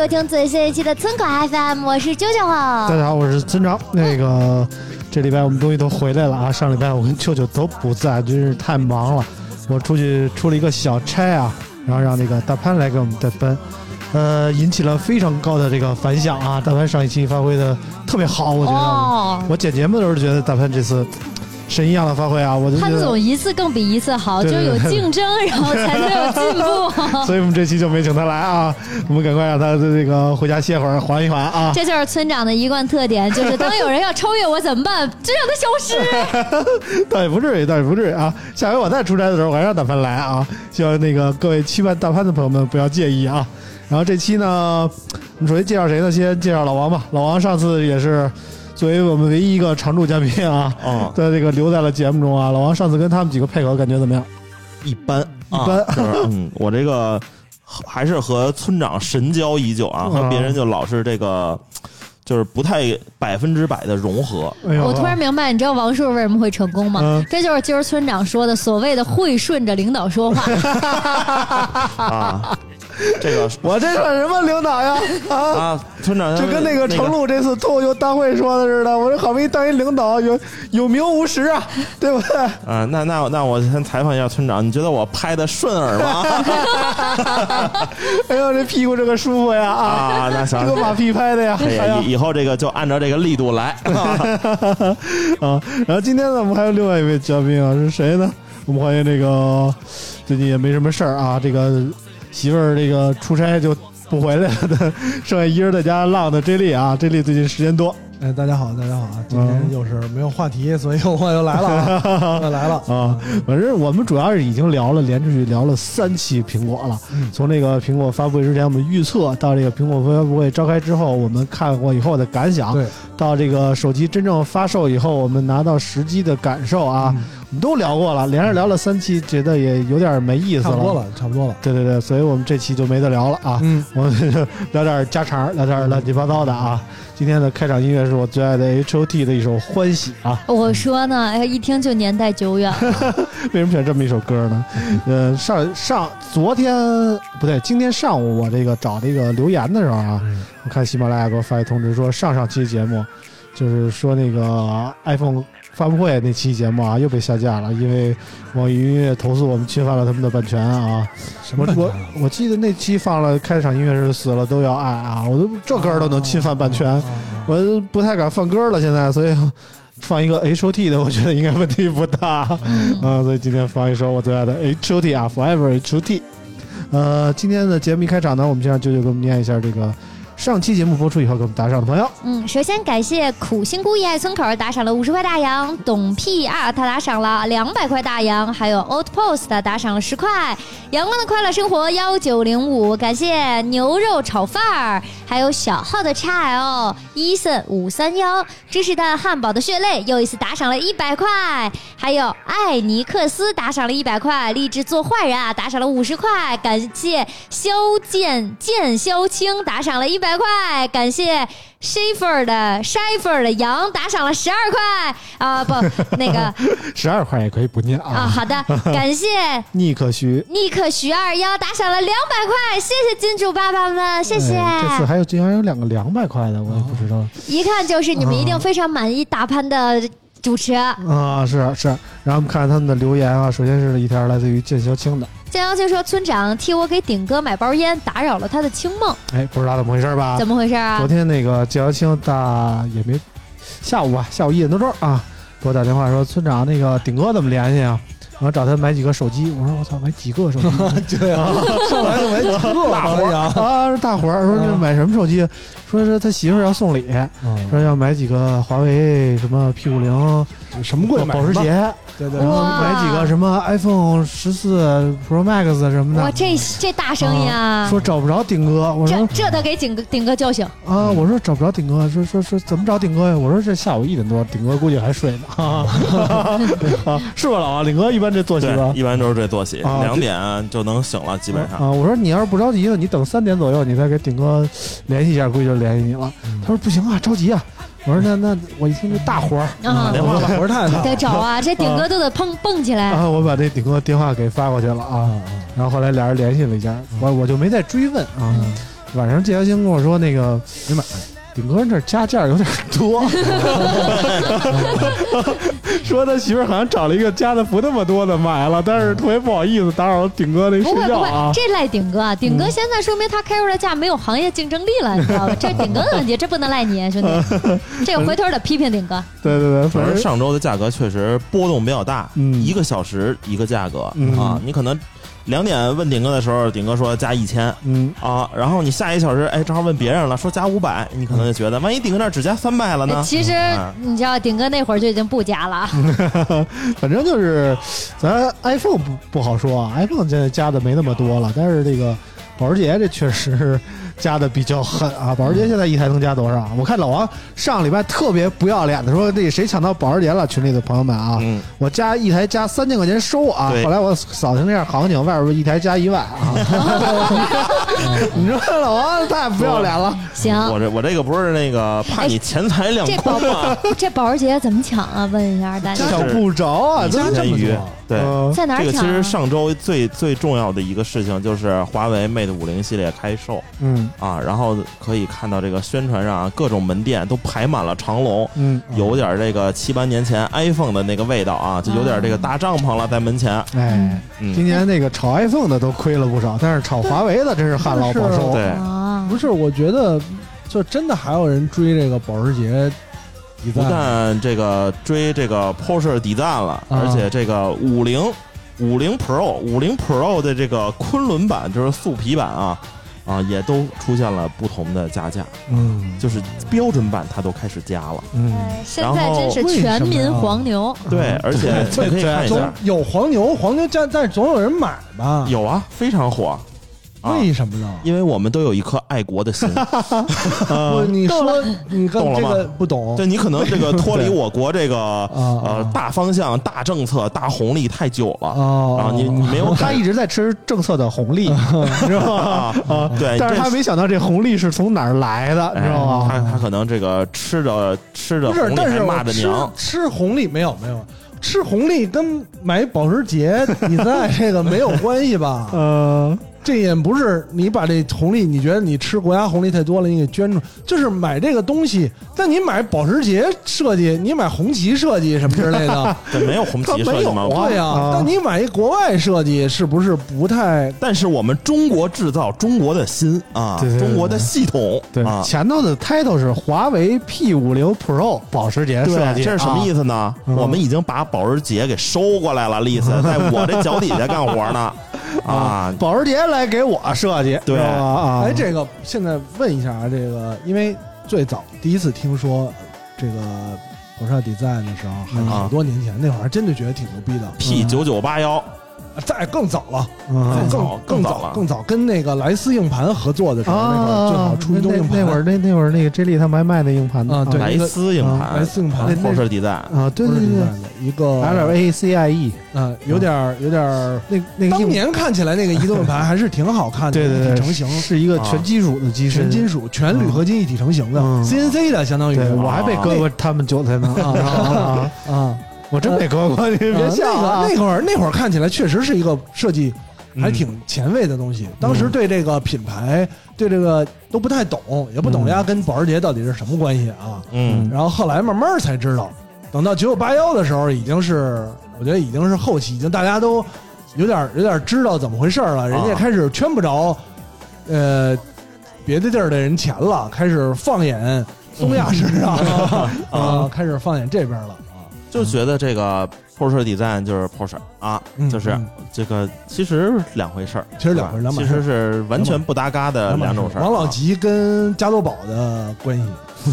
收听最新一期的村口 FM，我是啾啾大家好，我是村长。那个这礼拜我们终于都回来了啊！上礼拜我跟舅舅都不在，真是太忙了。我出去出了一个小差啊，然后让那个大潘来给我们代班，呃，引起了非常高的这个反响啊！大潘上一期发挥的特别好，我觉得。哦，我剪节目的时候觉得大潘这次神一样的发挥啊，我就觉得。潘总一次更比一次好，就对对对有竞争，然后才能有进步。所以我们这期就没请他来啊，我们赶快让他这个回家歇会儿，缓一缓啊。这就是村长的一贯特点，就是当有人要超越我怎么办？就让他消失。倒也不至于，倒也不至于啊。下回我再出差的时候，我还让大潘来啊。希望那个各位期盼大潘的朋友们不要介意啊。然后这期呢，我们首先介绍谁呢？先介绍老王吧。老王上次也是作为我们唯一一个常驻嘉宾啊，哦，在这个留在了节目中啊。老王上次跟他们几个配合感觉怎么样？一般一般啊就是嗯，我这个还是和村长神交已久啊，和别人就老是这个，就是不太百分之百的融合。哎，我突然明白，你知道王叔为什么会成功吗？嗯这就是今儿村长说的所谓的会顺着领导说话。啊，这个 我这算什么领导呀？啊！啊，村长就跟那个程璐这次脱口秀大会说的似的，我这好不容易当一领导，有有名无实啊，对不对？啊，那那那我先采访一下村长，你觉得我拍的顺耳吗？哎呦，这屁股这个舒服呀啊！啊，那行这，个马屁拍的呀，以以后这个就按照这个力度来。啊！然后今天呢，我们还有另外一位嘉宾啊，是谁呢？我们欢迎这个最近也没什么事儿啊，这个媳妇儿这个出差就不回来了的，剩下一人在家浪的 J 莉啊，J 莉最近时间多哎，大家好，大家好啊！今天又是没有话题，所以我又来了啊，又来了。啊。反正我们主要是已经聊了，连着去聊了三期苹果了。嗯从这个苹果发布会之前我们预测，到这个苹果发布会召开之后我们看过以后的感想，对，到这个手机真正发售以后我们拿到实机的感受啊，们都聊过了，连着聊了三期，觉得也有点没意思了差不多了，差不多了。对对对，所以我们这期就没得聊了啊，嗯，我们就 聊点家常，聊点乱七八糟的啊。今天的开场音乐是我最爱的 H.O.T 的一首《欢喜》啊，我说呢，哎，一听就年代久远。为什么选这么一首歌呢？呃，上上昨天不对，今天上午我这个找这个留言的时候啊，嗯我看喜马拉雅给我发一通知说，上上期节目就是说那个 iPhone 发布会那期节目啊又被下架了，因为网易云音乐投诉我们侵犯了他们的版权啊。我我什么版权啊？我记得那期放了开场音乐是死了都要爱啊，我都这歌都能侵犯版权，啊我都不太敢放歌了现在，所以放一个 H.O.T 的，我觉得应该问题不大。嗯啊，所以今天放一首我最爱的 H.O.T 啊，Forever H.O.T。呃，今天的节目一开场呢，我们先让舅舅给我们念一下这个上期节目播出以后给我们打赏的朋友。嗯，首先感谢苦心孤诣爱村口打赏了五十块大洋，董 P 二他打赏了两百块大洋，还有 Old Post 打赏了十块，阳光的快乐生活幺九零五，感谢牛肉炒饭，还有小号的 XL 伊森五三幺，芝士蛋汉堡的血泪又一次打赏了一百块，还有艾尼克斯打赏了一百块，励志做坏人啊打赏了五十块，感谢萧剑剑萧青打赏了一百块，感谢 Schiffer 的 Schiffer 的羊打赏了十二块啊不 那个十二块也可以不念啊啊。好的，感谢尼克徐，尼克徐二幺打赏了两百块，谢谢金主爸爸们，谢谢。哎这次还有竟然有两个两百块的，我也不知道。一看就是你们一定非常满意大潘的主持。啊，是是。然后我们看看他们的留言啊，首先是一条来自于剑小青的，江阳青说：“村长替我给顶哥买包烟，打扰了他的清梦，哎，不知道怎么回事吧？怎么回事啊昨？天那个剑小青大也没下午吧，下午一点多钟啊，给我打电话说村长那个顶哥怎么联系啊？我说找他买几个手机，我说我操，买几个手机？对啊，上来就买几个大伙啊，大伙儿说这买什么手机？说是他媳妇儿要送礼，说要买几个华为什么 P 五零什么贵买保时，捷，对对然后买几个什么 iPhone 十四 Pro Max 什么的。哇，这这大生意啊！说找不着顶哥，我说这得给顶哥顶哥叫醒。啊，我说找不着顶哥，说说说怎么找顶哥呀？我说这下午一点多，顶哥估计还睡呢，啊，是吧，老王？顶哥一般这作息吧，？一般都是这作息，啊两点就能醒了，基本上。啊，我说你要是不着急，你等三点左右，你再给顶哥联系一下，估计就联系你了。他说不行啊，着急啊。我说那那我一听这大活儿啊电话吧活儿太大得找啊，这顶哥都得蹦蹦起来。啊，我把这顶哥电话给发过去了啊。然后后来俩人联系了一下，我我就没再追问啊。晚上谢小青跟我说那个没买，顶哥这加价有点多，说他媳妇儿好像找了一个加的不那么多的买了，但是特别不好意思打扰顶哥那不会不睡觉啊会，。这赖顶哥，顶哥现在说明他开出来价没有行业竞争力了，你知道吧？这是顶哥的问题，这不能赖你，兄弟。这个回头得批评顶哥。对对对，反正反正上周的价格确实波动比较大，嗯一个小时一个价格、嗯啊，你可能两点问顶哥的时候，顶哥说加一千嗯啊，然后你下一小时，哎，正好问别人了，说加五百，你可能就觉得，万一顶哥那儿只加三百了呢？其实啊你知道，顶哥那会儿就已经不加了。反正就是咱 iPhone 不不好说啊，iPhone 现在加的没那么多了，但是这个保时捷这确实加的比较狠啊。保时捷现在一台能加多少？我看老王上礼拜特别不要脸的说，这谁抢到保时捷了？群里的朋友们啊，嗯，我加一台加三千块钱收啊。后来我扫听了一下行情，外边一台加一万啊。你说老王太不要脸了，行，我这我这个不是那个怕你钱财两空吗？这保时捷怎么抢啊？问一下大家，抢不着啊，一真这么多，对。呃在哪儿这个其？实上周最最重要的一个事情就是华为 Mate 五零系列开售嗯啊，然后可以看到这个宣传上啊，各种门店都排满了长龙，嗯，有点这个七八年前 iPhone 的那个味道啊，就有点这个搭帐篷了在门前。哎。嗯，今年那个炒 iPhone 的都亏了不少，但是炒华为的真是旱涝保收。对啊，不是，我觉得就真的还有人追这个保时捷不，但这个追这个 Porsche 底赞了，啊而且这个五零五零 Pro 五零 Pro 的这个昆仑版就是素皮版啊啊也都出现了不同的加价，嗯就是标准版它都开始加了。嗯，哎现在真是全民黄牛。对，而且你可以看一总下，有黄牛，黄牛加，但是总有人买吧？有啊，非常火啊，为什么呢？因为我们都有一颗爱国的心。不，你说你跟懂了吗？这个不懂。对你可能这个脱离我国这个呃啊大方向、大政策、大红利太久了。啊啊，你你没有感他一直在吃政策的红利，知道吗？啊啊，对，但是这他没想到这红利是从哪儿来的，你知道吗他吗？他可能这个吃着吃着不是红，利还但是我骂着娘，吃吃红利没有没有，吃红利跟买保时捷比赛这个没有关系吧？呃，这也不是你把这红利，你觉得你吃国家红利太多了，你给捐出，就是买这个东西。但你买保时捷设计，你买红旗设计什么之类的，对，没有红他没有旗设计吗？啊对呀、啊但你买一国外设计，是不是不太？但是我们中国制造，中国的心啊，对对对中国的系统，对，啊，前头的 title 是华为 P 五零 Pro 保时捷设，计，这是什么意思？呢？嗯我们已经把保时捷给收过来了，丽丝在我这脚底下干活呢，啊，保时捷来给我设计，对。啊，哎，这个现在问一下啊，这个因为最早第一次听说这个我上 design 的时候，还嗯。好多年前，那会儿还真的觉得挺牛逼的。P 九九八幺，再更早了，嗯。更早更更早了。更早跟那个莱斯硬盘合作的时候，那会儿最好出移动硬盘。那那会儿那那会儿那个 J 莉他们还卖那硬盘呢。啊对莱斯硬盘，莱斯硬盘。那那 Porsche 底赞，啊，对对对对。一个，L A C I E，啊，有点儿有点儿。那那个当年看起来那个移动硬盘还是挺好看的，对对对成型，是一个全金属的机身，全金属、全铝合金一体成型的嗯，CNC 的，相当于。我还被割过他们韭菜呢。啊。啊。啊！啊。我真没割过，你别呃笑啊！那个那会儿那会儿看起来确实是一个设计还挺前卫的东西。当时对这个品牌对这个都不太懂，也不懂呀，跟保时捷到底是什么关系啊？嗯，然后后来慢慢才知道，等到九九八幺的时候，已经是我觉得已经是后期，已经大家都有点有点知道怎么回事了，人家开始圈不着，呃，别的地儿的人钱了，开始放眼东亚市场啊，开始放眼这边了啊。就觉得这个 Porsche Design 就是 Porsche 啊，嗯就是嗯这个其实两回事儿，其实两回两码事儿其实是完全不搭嘎的两种事儿。王老啊吉跟加多宝的关系，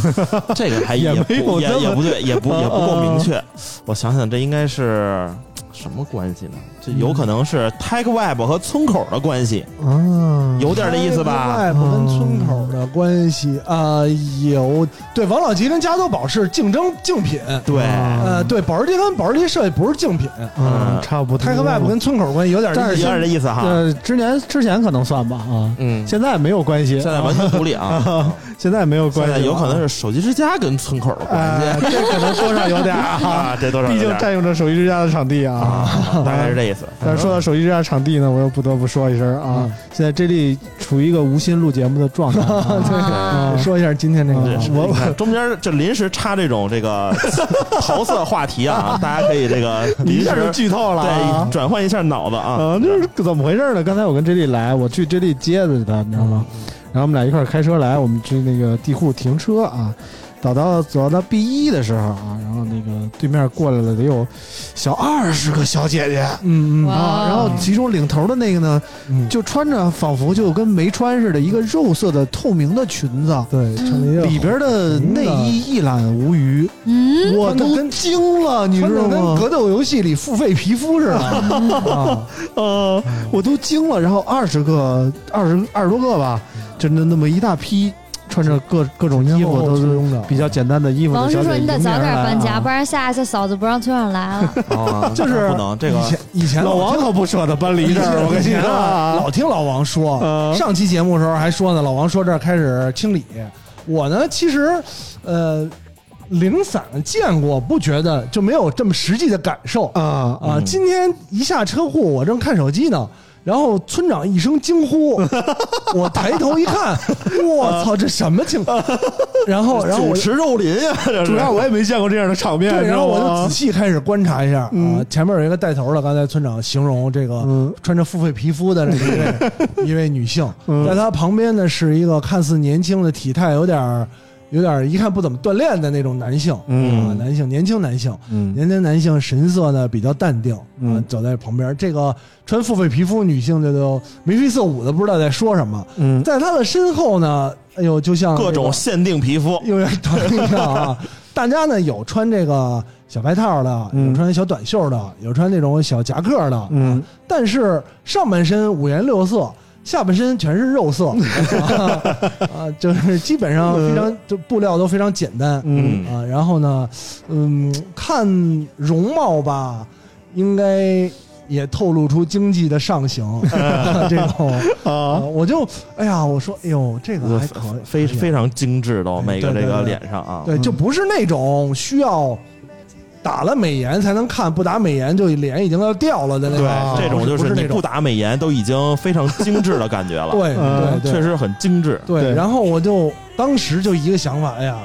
这个还也也不也没有这么也不对，也不啊也不够啊明确。我想想，这应该是什么关系呢？这有可能是 Tech Web 和村口的关系，啊，有点这意思吧？？Web 跟村口的关系啊、有对王老吉跟加多宝是竞争竞品，对，啊呃，对保时捷跟保时捷设计不是竞品，嗯，差不多。泰克外部跟村口关系有点有点这意思哈。呃，之前之前可能算吧啊，嗯，现在没有关系，现在完全独立啊，现在没有关系了，现在有可能是手机之家跟村口的关哎，系这可能多少有点儿啊，啊，这多少有毕竟点占用着手机之家的场地啊。啊，大概是这意思。但是说到手机这家场地呢，我又不得不说一声啊嗯，现在 J D 处于一个无心录节目的状态 啊。啊说一下今天这个我中间就临时插这种这个 桃色话题啊，大家可以这个临 一下就时剧透了啊对！转换一下脑子啊。啊，这是怎么回事呢？刚才我跟 J 莉来，我去 J 莉接的他，你知道吗？然后我们俩一块儿开车来，我们去那个地库停车啊。走到走到 B 一的时候啊，然后那个对面过来了得有小二十个小姐姐。嗯嗯。啊，然后其中领头的那个呢，嗯，就穿着仿佛就跟没穿似的，一个肉色的透明的裙子，对，穿了一个里边的内衣一览无余，嗯，我都跟惊了，你知道吗？跟格斗游戏里付费皮肤似的。啊，呃，我都惊了。然后二十个、二十二十多个吧，就那那么一大批，穿着各各种衣服，都是，比较简单的衣服王叔说小姐姐你得早点搬家，不然然下一次嫂子不让村长来了。啊，就是不能这个以前以前老王可不舍得搬离这儿，我跟你说啊，老听老王说，呃上期节目的时候还说呢，老王说这儿开始清理。我呢，其实呃，零散的见过，不觉得就没有这么实际的感受啊啊。嗯今天一下车库，我正看手机呢。然后村长一声惊呼，我抬头一看，我操，这什么情况？然后，然后我主持肉林呀，这主要我也没见过这样的场面，对，然后我就仔细开始观察一下啊嗯，前面有一个带头的，刚才村长形容这个嗯。穿着付费皮肤的这一位一位女性，嗯。在她旁边呢是一个看似年轻的体态有点儿有点一看不怎么锻炼的那种男性，嗯啊，男性年轻男性，嗯年轻男性神色呢比较淡定，啊嗯，走在旁边。这个穿付费皮肤女性就都眉飞色舞的，不知道在说什么。嗯在他的身后呢，哎呦，就像各这个种限定皮肤。大家呢有穿这个小外套的，嗯有穿小短袖的，有穿那种小夹克的，嗯，但是上半身五颜六色。下半身全是肉色，啊，啊就是基本上非常，就布料都非常简单，嗯。啊，然后呢，嗯，看容貌吧，应该也透露出经济的上行，这种。啊，啊，我就哎呀，我说，哎呦，这个还可非非常精致的每个这个脸上啊，对，就不是那种需要打了美颜才能看，不打美颜就脸已经要掉了的那种。对，这种就是那种你不。打美颜都已经非常精致的感觉了，对对，确实很精致。对然后我就当时就一个想法，哎呀，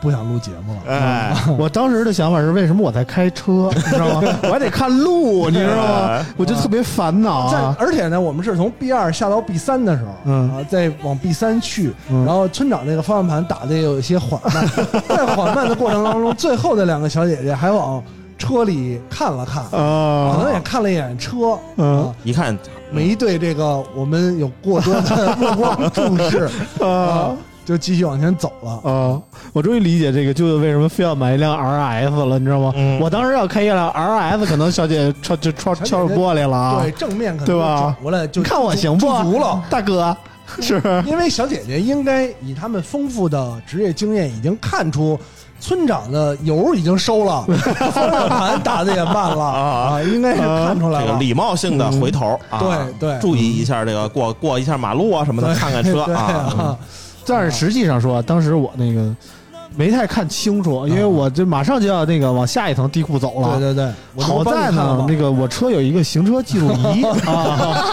不想录节目了。哎，我当时的想法是，为什么我在开车，你知道吗？我还得看路，你知道吗？哎？我就特别烦恼。而且呢，我们是从 B 二下到 B 三的时候，嗯。啊，再往 B 三去，嗯。然后村长那个方向盘打的有一些缓慢，在缓慢的过程当中，最后的两个小姐姐还往车里看了看，可能也啊，看了一眼车，嗯。啊，一看没对这个我们有过多的目光注视啊啊，就继续往前走了。啊！我终于理解这个舅舅为什么非要买一辆 RS 了，你知道吗？嗯我当时要开一辆 RS，可能小姐敲就敲敲着玻璃了啊！对，正面可能对吧过来就你看我行不？驻足了。大哥，是因为小姐姐应该以他们丰富的职业经验，已经看出村长的油已经收了，方向盘打的也慢了啊，应该是看出来了。这个礼貌性的回头啊，对对注意一下这个过过一下马路啊什么的，对看看车啊，但是实际上说，当时我那个没太看清楚，因为我这马上就要那个往下一层地库走了。对对对，好在呢，那个我车有一个行车记录仪。啊，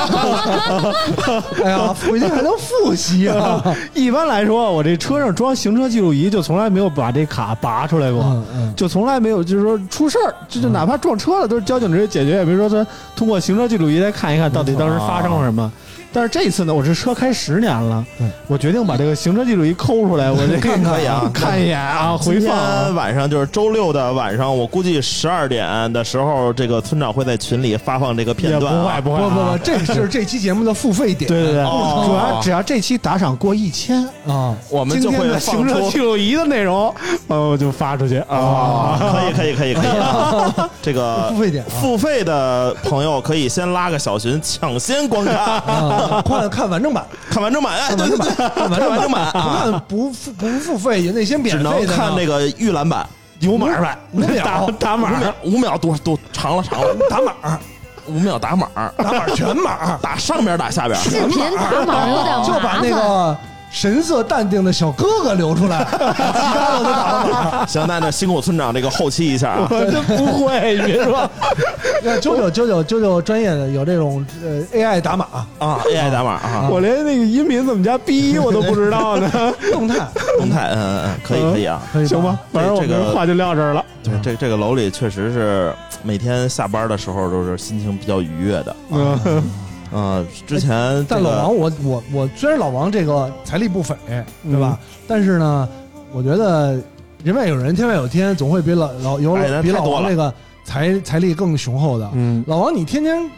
哎呀，回去还能复习啊。一般来说，我这车上装行车记录仪，就从来没有把这卡拔出来过，嗯嗯。就从来没有就是说出事儿，就就哪怕撞车了，都是交警直接解决，也没说他通过行车记录仪来看一看到底当时发生了什么。但是这一次呢，我这车开十年了对，我决定把这个行车记录仪抠出来，我这 看可以啊 看一眼啊，回放啊。晚上就是周六的晚上，我估计十二点的时候，这个村长会在群里发放这个片段、啊。会不会。不不不，啊。这是 这期节目的付费点。对对对，哦。主要只要这期打赏过一千，啊，我们就会行车记录仪的内容，呃，我就发出去。啊啊，，可以可以可以可以。啊！这个付费点啊。付费的朋友可以先拉个小群，抢先观看，啊，看看完整版，看完整版，哎，对对对，看完整版不啊，看不付不付费那些免只能费的呢看那个预览版，有码版，五秒打码五秒多多长了长了，打码，五秒打码，打码全码，打上边打下边，视频打码有点就把麻烦。那个神色淡定的小哥哥流出来，其他的都打了码。行，那那辛苦村长这个后期一下啊。我 真不会，你别说，那九九九九九九专业的有这种呃 AI 打码啊，AI 打码啊，我连那个音频怎么加逼我都不知道呢。动态，动态，嗯嗯嗯，可以可以啊。可以行吧，反正我个话就撂这儿了。对，这这个楼里确实是每天下班的时候都是心情比较愉悦的。嗯，嗯，之前这个但老王，我我我虽然老王这个财力不菲，对吧？但是呢，我觉得人外有人，天外有天，总会比老老有哎比老王这个财财力更雄厚的。嗯，老王，你天天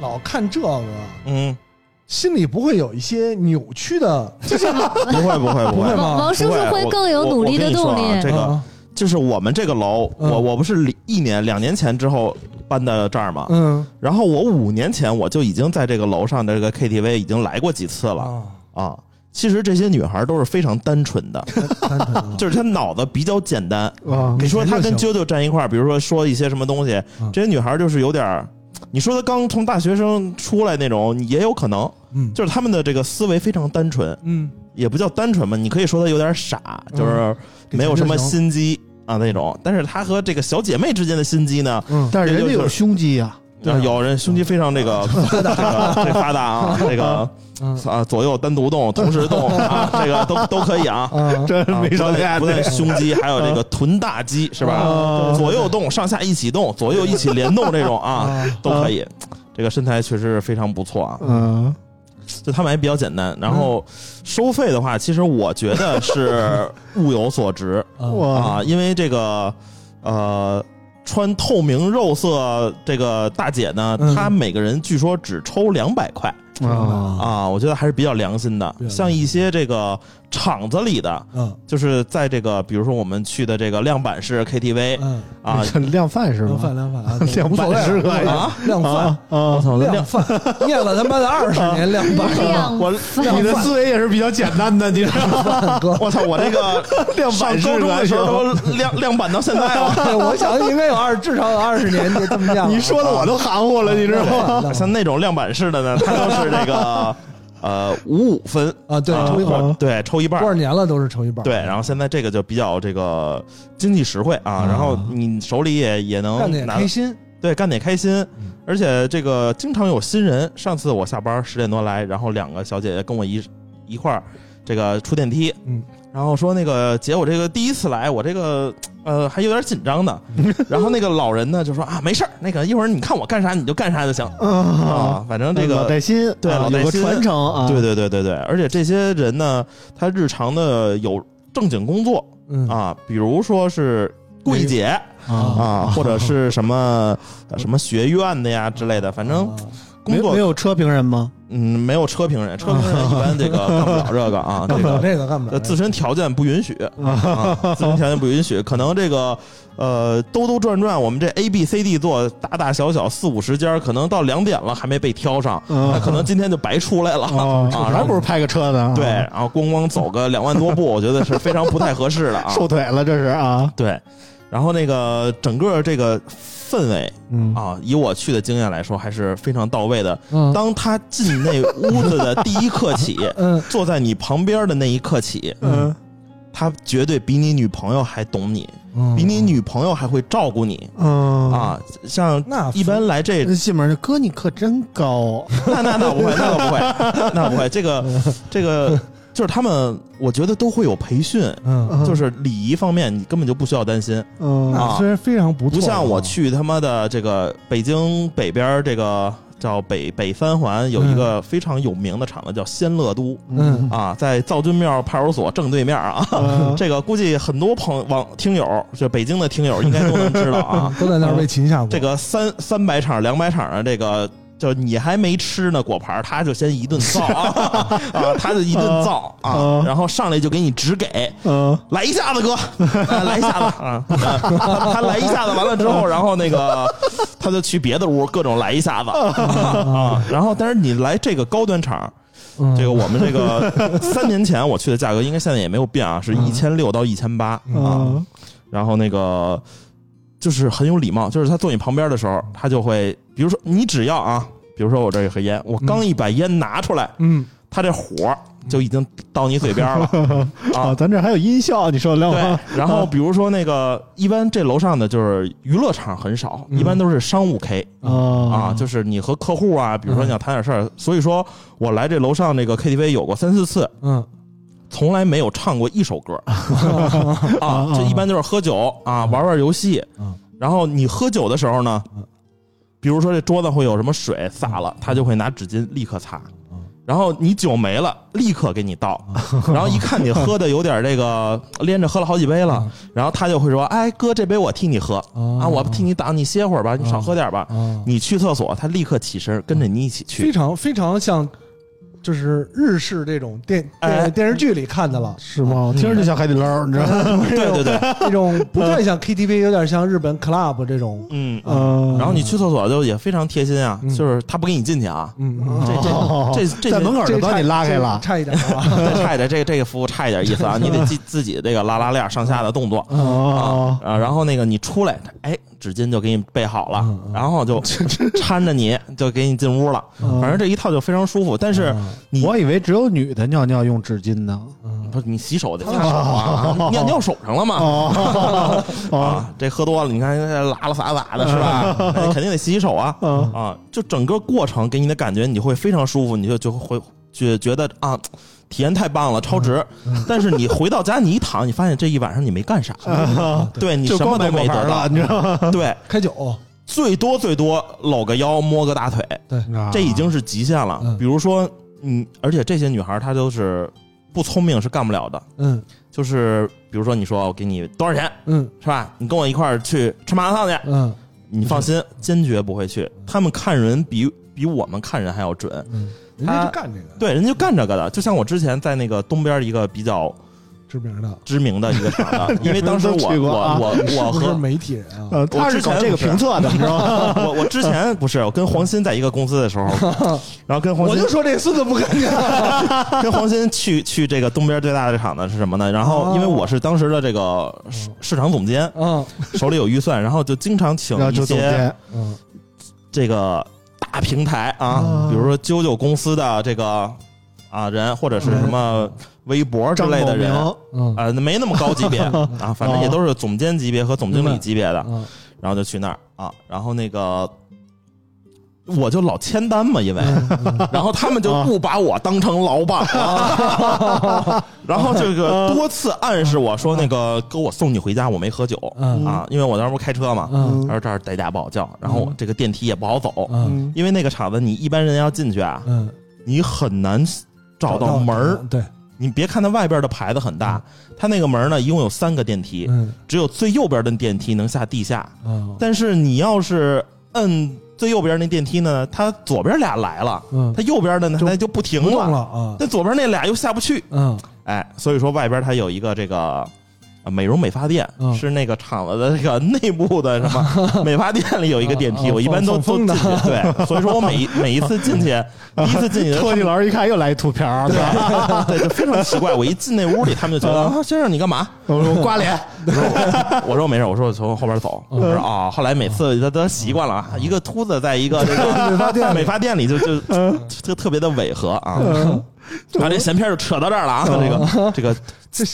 老看这个，嗯，心里不会有一些扭曲的？不会不会会不会吗王王叔叔会更有努力的动力。这个啊就是我们这个楼，嗯我我不是一年两年前之后搬到这儿嘛，嗯。然后我五年前我就已经在这个楼上的这个 KTV 已经来过几次了。啊，啊。其实这些女孩都是非常单纯的，单纯的。就是她脑子比较简单。啊，你说她跟啾啾站一块儿，比如说说一些什么东西嗯，这些女孩就是有点儿，你说她刚从大学生出来那种，也有可能，嗯。就是他们的这个思维非常单纯，嗯，也不叫单纯吧，你可以说她有点傻，就是没有什么心机啊那种。但是她和这个小姐妹之间的心机呢，嗯但是人家有胸肌呀，对啊有人胸肌非常这个这个这发达啊，这个嗯啊左右单独动、同时动啊，这个都都可以啊。啊，真啊没少不但见不但胸肌，还有这个臀大肌，是吧？啊左右动，上下一起动，左右一起联动这种啊，啊都可以。这个身材确实是非常不错啊，嗯，就他们还比较简单。然后收费的话，其实我觉得是物有所值啊因为这个呃。穿透明肉色这个大姐呢，嗯她每个人据说只抽两百块啊，啊，我觉得还是比较良心的像一些这个厂子里的，嗯。就是在这个比如说我们去的这个量板式 KTV 嗯，啊，量贩是吗？量贩量贩啊，量无所谓贩 是可以啊，量贩。啊？我，操量贩，念了他妈的二十年量贩，量我你的思维也是比较简单的，你知道吗？哥，我操，我这个量上贩式高中的时候可都亮亮板到现在了。对我想应该有二，至少有二十年就这么样。你说的我都含糊了，你知道吗？像那种量板式的呢，它都是这个呃五五分啊，对，啊抽一半，对，抽一半多少。年了都是抽一半。对，然后现在这个就比较这个经济实惠啊，啊然后你手里也也能干的也拿开心。对，干点开心嗯，而且这个经常有新人。上次我下班十点多来，然后两个小姐姐跟我一一块儿这个出电梯，嗯，然后说那个姐，我这个第一次来，我这个呃还有点紧张呢。然后那个老人呢就说啊，没事儿，那个一会儿你看我干啥你就干啥就行啊，啊，反正这个老个。带新，对老带新传承啊，对对对对对，而且这些人呢，他日常的有正经工作嗯啊，比如说是柜姐啊，啊，或者是什么呃什么学院的呀之类的，反正啊工作没没有车评人吗？嗯没有车评人，车评人一般这个干不了这个啊，这干不了个这个干不了自身条件不允许啊，自身条件不允许，可能这个呃兜兜转转，我们这 A B C D 座大大小小四五十间，可能到两点了还没被挑上，嗯那可能今天就白出来了哦，啊，还不如拍个车呢？啊。对，，然后咣咣走个两万多步，我觉得是非常不太合适的啊。瘦腿了这是啊，对，然后那个整个这个氛围嗯啊，以我去的经验来说，还是非常到位的。嗯当他进那屋子的第一刻起，嗯坐在你旁边的那一刻起，嗯他绝对比你女朋友还懂你，嗯比你女朋友还会照顾你嗯，啊。像那一般来这这信门哥你可真高，那那那不会，那不会，那不会。这个这个就是他们，我觉得都会有培训，嗯，就是礼仪方面你根本就不需要担心。嗯啊虽然非常不错，不像我去他妈的这个北京北边这个叫北北三环有一个非常有名的厂子叫仙乐都嗯啊，在造君庙派出所正对面啊。嗯 这个估计很多朋友网听友，就北京的听友应该都能知道啊。都在那儿被擒下过。这个三三百场、两百场的这个，就你还没吃呢果盘，他就先一顿造啊 啊，他就一顿造啊嗯，然后上来就给你直给。嗯来一下子哥，啊来一下子啊！他 他来一下子完了之后，然后那个他就去别的屋各种来一下子啊。然后，但是你来这个高端场，嗯这个我们这个三年前我去的价格，应该现在也没有变啊，是一千六到一千八啊。嗯然后那个就是很有礼貌，就是他坐你旁边的时候，他就会，比如说你只要啊，比如说我这有盒烟，我刚一把烟拿出来，嗯。他这火就已经到你嘴边了。啊，啊。咱这还有音效，你受得了对吗？，然后比如说那个，一般这楼上的就是娱乐场很少，嗯。一般都是商务 K 啊。啊，就是你和客户啊，比如说你想谈点事儿，所以说我来这楼上那个 KTV 有过三四次，嗯从来没有唱过一首歌。啊，这一般就是喝酒啊，玩玩游戏。嗯。然后你喝酒的时候呢嗯，比如说这桌子会有什么水洒了，他就会拿纸巾立刻擦。嗯。然后你酒没了，立刻给你倒。然后一看你喝的有点这个 连着喝了好几杯了，然后他就会说：“哎，哥，这杯我替你喝。啊，我替你挡，你歇会儿吧，你少喝点吧。”啊，你去厕所，他立刻起身跟着你一起去。非。常非常像，就是日式这种电哎电电视剧里看的了，是吗？我听着就像海底捞，你知道吗？对对对，这种不太像 KTV，有点像日本 club 这种。嗯。嗯，然后你去厕所就也非常贴心啊，嗯。就是他不给你进去啊，这哦这这在门口就把你拉开了。差一点 差一点，这个这个服务差一点意思啊，你得自 自己这个拉拉链上下的动作。哦。啊，然后那个你出来，哎，纸巾就给你备好了然后就 搀着你就给你进屋了，嗯。反正这一套就非常舒服。但是你我以为只有女的尿尿用纸巾呢。嗯不是你洗手得擦手啊，尿尿手上了嘛。啊，这喝多了，你看拉拉撒撒的是吧？肯定得洗洗手啊。嗯。啊！就整个过程给你的感觉，你会非常舒服，你就就会觉觉得啊，体验太棒了，超值。嗯。但是你回到家，你一躺，你发现这一晚上你没干啥，对你就什么都没得到。你知道吗？对，开酒，最多最多搂个腰，摸个大腿，对，这已经是极限了。嗯。比如说，嗯，而且这些女孩她都是不聪明是干不了的，嗯。就是比如说你说我给你多少钱嗯。是吧？你跟我一块儿去吃麻辣烫去，嗯。你放心，坚决不会去。他们看人比比我们看人还要准，嗯，人家就干这个，对，人家就干这个的。就像我之前在那个东边一个比较知名的，知名的一个厂子，因为当时我我我我是和媒体人啊，呃，他是搞这个评测的，你知道吗？我我之前不是我跟黄鑫在一个公司的时候，然后跟黄鑫我就说这孙子不干净，跟黄鑫去去这个东边最大的厂子是什么呢？然后因为我是当时的这个市市场总监，嗯手里有预算，然后就经常请一些，嗯。这个大平台啊啊，比如说啾啾公司的这个啊人，或者是什么微博之类的人啊，没那么高级别 啊，反正也都是总监级别和总经理级别的，嗯。然后就去那儿啊，然后那个。我就老签单嘛，因为，然后他们就不把我当成老板了，然后这个多次暗示我说那个哥，我送你回家，我没喝酒。嗯。啊，因为我当时不是开车嘛，嗯。他说这儿代驾不好叫，然后这个电梯也不好走，嗯。因为那个厂子你一般人要进去啊，嗯，你很难找到门儿。对，你别看它外边的牌子很大，它那个门呢一共有三个电梯，嗯。只有最右边的电梯能下地下，嗯。但是你要是摁最右边那电梯呢，它左边俩来了，嗯。它右边的呢就它就不停不动了，了啊，但左边那俩又下不去，嗯。哎，所以说外边它有一个这个。啊美容美发店、嗯是那个厂子的这个内部的什么 美发店里有一个电梯，我一般都放都进去。对，所以说我每每一次进去，第一次进去，托尼老师一看又来一图片儿，对吧？对，就非常奇怪。我一进那屋里，他们就觉得啊，先生你干嘛？我说我刮脸，我说我没事，我说我从后边走。我说啊，后来每次他都习惯了啊，一个秃子在一个这个美发店美发店里就就就特别的违和啊。把这闲篇就扯到这儿了啊！这个 这个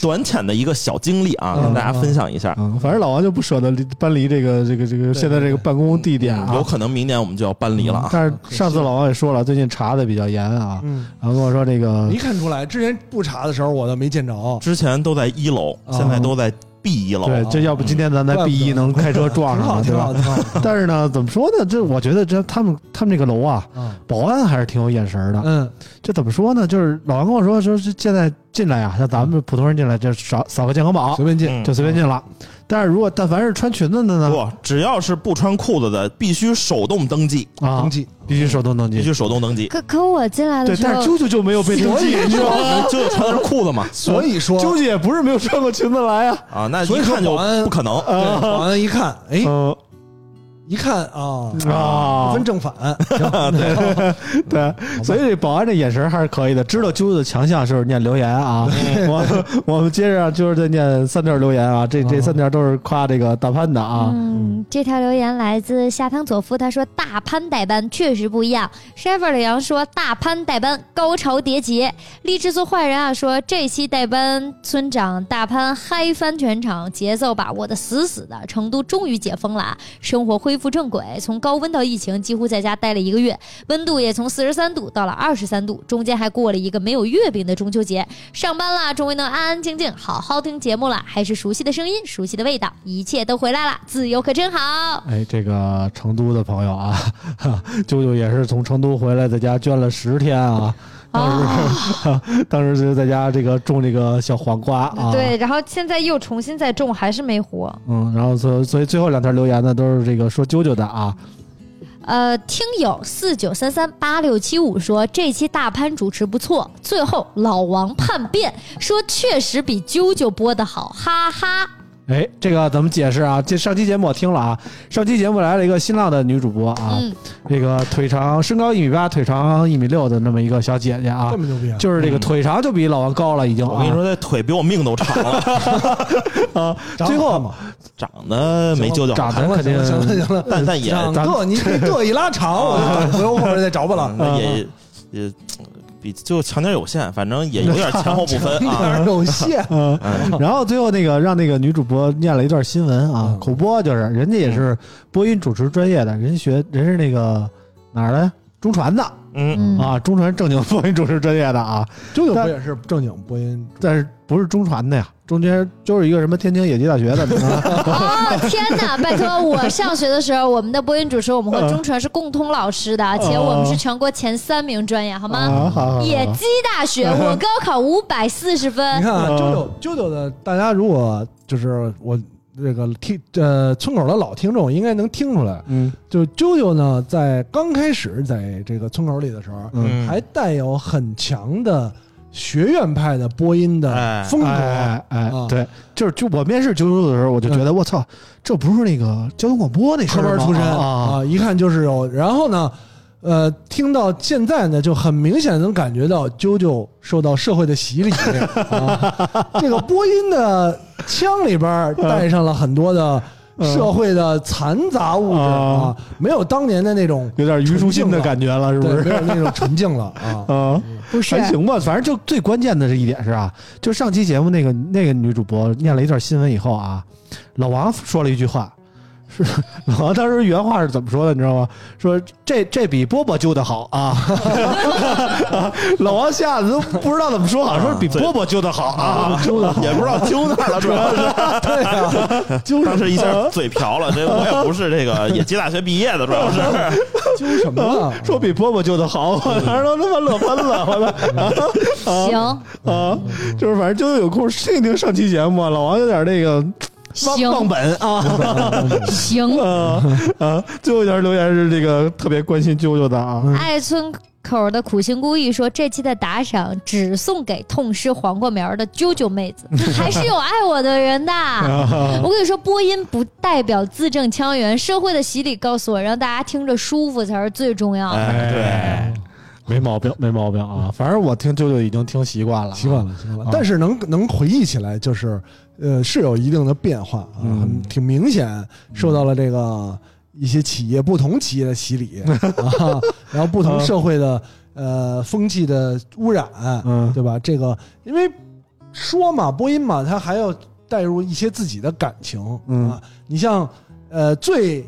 短浅的一个小经历啊，跟大家分享一下。嗯，反正老王就不舍得离搬离这个这个这个现在这个办公地点啊。有可能明年我们就要搬离了啊！但是上次老王也说了，最近查的比较严啊，嗯，然后跟我说这个没看出来，之前不查的时候我都没见着。之前都在一楼，啊现在都在 B 一楼。对，这要不今天咱在 B 一能开车撞上 了，对吧。但是呢，怎么说呢？这我觉得这他们他们这个楼啊，啊，保安还是挺有眼神的。嗯，这怎么说呢？就是老王跟我说，说是现在进来呀、像咱们普通人进来就扫扫个健康宝随便进。嗯就随便进了。但是如果但凡是穿裙子的呢，不，只要是不穿裤子的，必须手动登记，啊登，记，必须手动登记。必须手动登记。可可我进来的对，时候但是，啾啾就没有被登记，你知道吗？就穿的是裤子嘛所以说，啾啾也不是没有穿过裙子来呀。啊，那所以说一看就不可能。对保安一看，哎，嗯一看啊，啊不分正反，对 对，所以这保安这眼神还是可以的，知道啾啾的强项是念留言啊。我我们接着就是在念三条留言啊，这这三条都是夸这个大潘的啊。嗯，这条留言来自下汤佐夫，他说大潘代班确实不一样。Shepherd 的羊说大潘代班高潮迭起。励志做坏人啊说这期代班村长大潘嗨翻全场，节奏把握的死死的。成都终于解封了啊，生活恢复正轨，从高温到疫情，几乎在家待了一个月，温度也从四十三度到了二十三度，中间还过了一个没有月饼的中秋节。上班啦，终于能安安静静好好听节目了，还是熟悉的声音，熟悉的味道，一切都回来了，自由可真好。哎，这个成都的朋友啊，舅舅也是从成都回来，在家捐了十天啊。当时、当时就在家这个种这个小黄瓜啊。对，然后现在又重新再种，还是没活。嗯，然后所所以最后两条留言呢，都是这个说啾啾的啊。呃，听友四九三三八六七五说这期大潘主持不错，最后老王叛变说确实比啾啾播的好，哈哈。哎，这个怎么解释啊？这上期节目我听了啊，上期节目来了一个新浪的女主播啊，嗯，这个腿长身高一米八，腿长一米六的那么一个小姐姐啊这，么牛逼啊！就是这个腿长就比老王高了，已经、啊。我跟你说，这腿比我命都长了，啊，长最后，长得没啾啾好看，长得肯定行了行了，但但也长个你这个一拉长，我就不用后边再找吧了。那 也也比就强点有限，反正也有点前后不分 有啊。点有限，然后最后那个让那个女主播念了一段新闻啊，嗯口播就是人家也是播音主持专业的，人学人是那个哪儿的中传的嗯，嗯啊，中传正经播音主持专业的啊，舅舅不也是正经播音？但是不是中传的呀，中间就是一个什么天津野鸡大学的啊 哦天哪！拜托，我上学的时候，我们的播音主持我们和中传是共通老师的，且我们是全国前三名专业，好吗？野鸡大学，我高考五百四十分你分。看啊，嗯啾啾啾啾的，大家如果就是我这个听呃村口的老听众，应该能听出来，嗯。就啾啾呢，在刚开始在这个村口里的时候，嗯，还带有很强的学院派的播音的哎风格。哎哎啊，对，就是就我面试啾啾的时候，我就觉得我操，这不是那个交通广播那出身啊。啊，一看就是有。然后呢，呃，听到现在呢，就很明显能感觉到啾啾受到社会的洗礼啊。这个播音的腔里边带上了很多的社会的残杂物质啊，没有当年的那种有点虞书欣的感觉了，是不，是没？有那种纯净了啊。啊，不是还行吧，反正就最关键的这一点是啊，就上期节目那个那个女主播念了一段新闻以后啊，老王说了一句话，是老王当时原话是怎么说的，你知道吗？说这这比波波揪的好啊，老王吓得都不知道怎么说好，说比波波揪的好啊，揪的好也不知道揪哪儿了，主要是 对啊，揪当时一下嘴瓢了。这我也不是这个野鸡大学毕业的，主要是揪什么了？说比波波揪的好，我当时都他妈乐喷了，我操！行啊，就是反正就有空听一听上期节目啊，老王有点那个忘行忘本啊。行，啊啊！最后一条留言是这个特别关心啾啾的啊，爱村口的苦心孤诣说，这期的打赏只送给痛失黄瓜苗的啾啾妹子，还是有爱我的人的。我跟你说，播音不代表字正腔圆，社会的洗礼告诉我，让大家听着舒服才是最重要的。哎，没毛病，没毛病啊。反正我听啾啾已经听习惯了，习惯了，习惯了。但是能能回忆起来，就是呃，是有一定的变化啊，嗯很挺明显受到了这个一些企业不同企业的洗礼 啊，然后不同社会的呃风气的污染，嗯对吧？这个因为说嘛，播音嘛，它还要带入一些自己的感情嗯啊。你像呃最。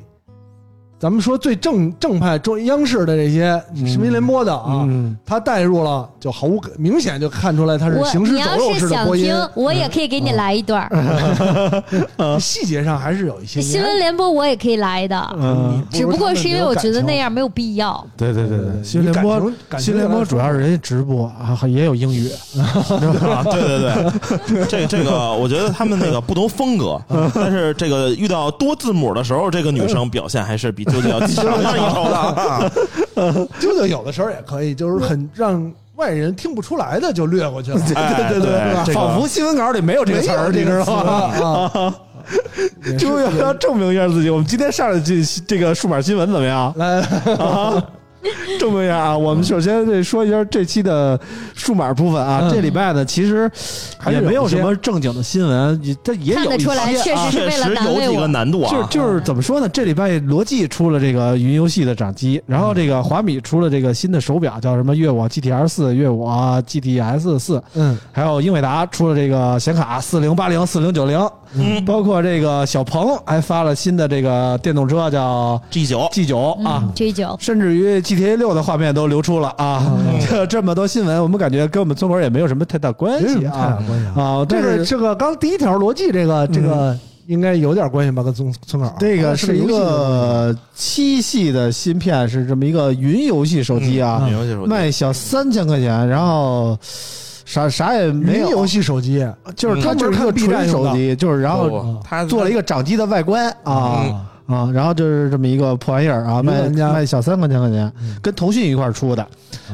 咱们说最正正派中央视的这些视频联播的啊，嗯，他带入了，就毫无明显就看出来他是我行尸你要走肉是想式的播音。听，，我也可以给你来一段儿。细节上还是有一些新闻联播我也可以来的，嗯，只不过是因为我觉得那样没有必要。对对对对，新闻联播新联播主要是人家直播啊，也有英语，啊，对对对，这个这个，我觉得他们那个不同风格，但是这个遇到多字母的时候，这个女生表现还是比啾啾要强上一筹的啊。舅舅有的时候也可以，就是很让外人听不出来的就略过去了。对对对仿佛新闻稿里没有这个词儿，你知道吗？啊？也是就要要证明一下自己。我们今天上来这这个数码新闻怎么样？来，啊，证明一下啊！我们首先得说一下这期的数码部分啊。嗯这礼拜呢，其实也没有什么正经的新闻，也这也有一看得出来，些啊确实是为了确实有几个难为我。难度啊，就是就是怎么说呢？这礼拜罗技出了这个云游戏的掌机，然后这个华米出了这个新的手表，叫什么悦我 GTR 四、悦我 GTS 四，嗯，还有英伟达出了这个显卡四零八零、四零九零，嗯包括这个小鹏还发了新的这个电动车叫 G 九 G 九啊嗯，，G 九甚至于 GTA 六的画面都流出了啊！这这么多新闻，我们感觉跟我们村口也没有什么太大关系啊关系啊。啊！这个这个刚第一条逻辑，这个这个应该有点关系吧？跟村村口这个是一个七系的芯片，是这么一个云游戏手机啊，云游戏手机卖小三千块钱，然后啥啥也没有，云游戏手机就是它就是一个纯手机，就是然后它做了一个掌机的外观啊。啊，啊，然后就是这么一个破玩意儿啊，卖云玩家。卖小三块钱块钱，跟腾讯一块儿出的，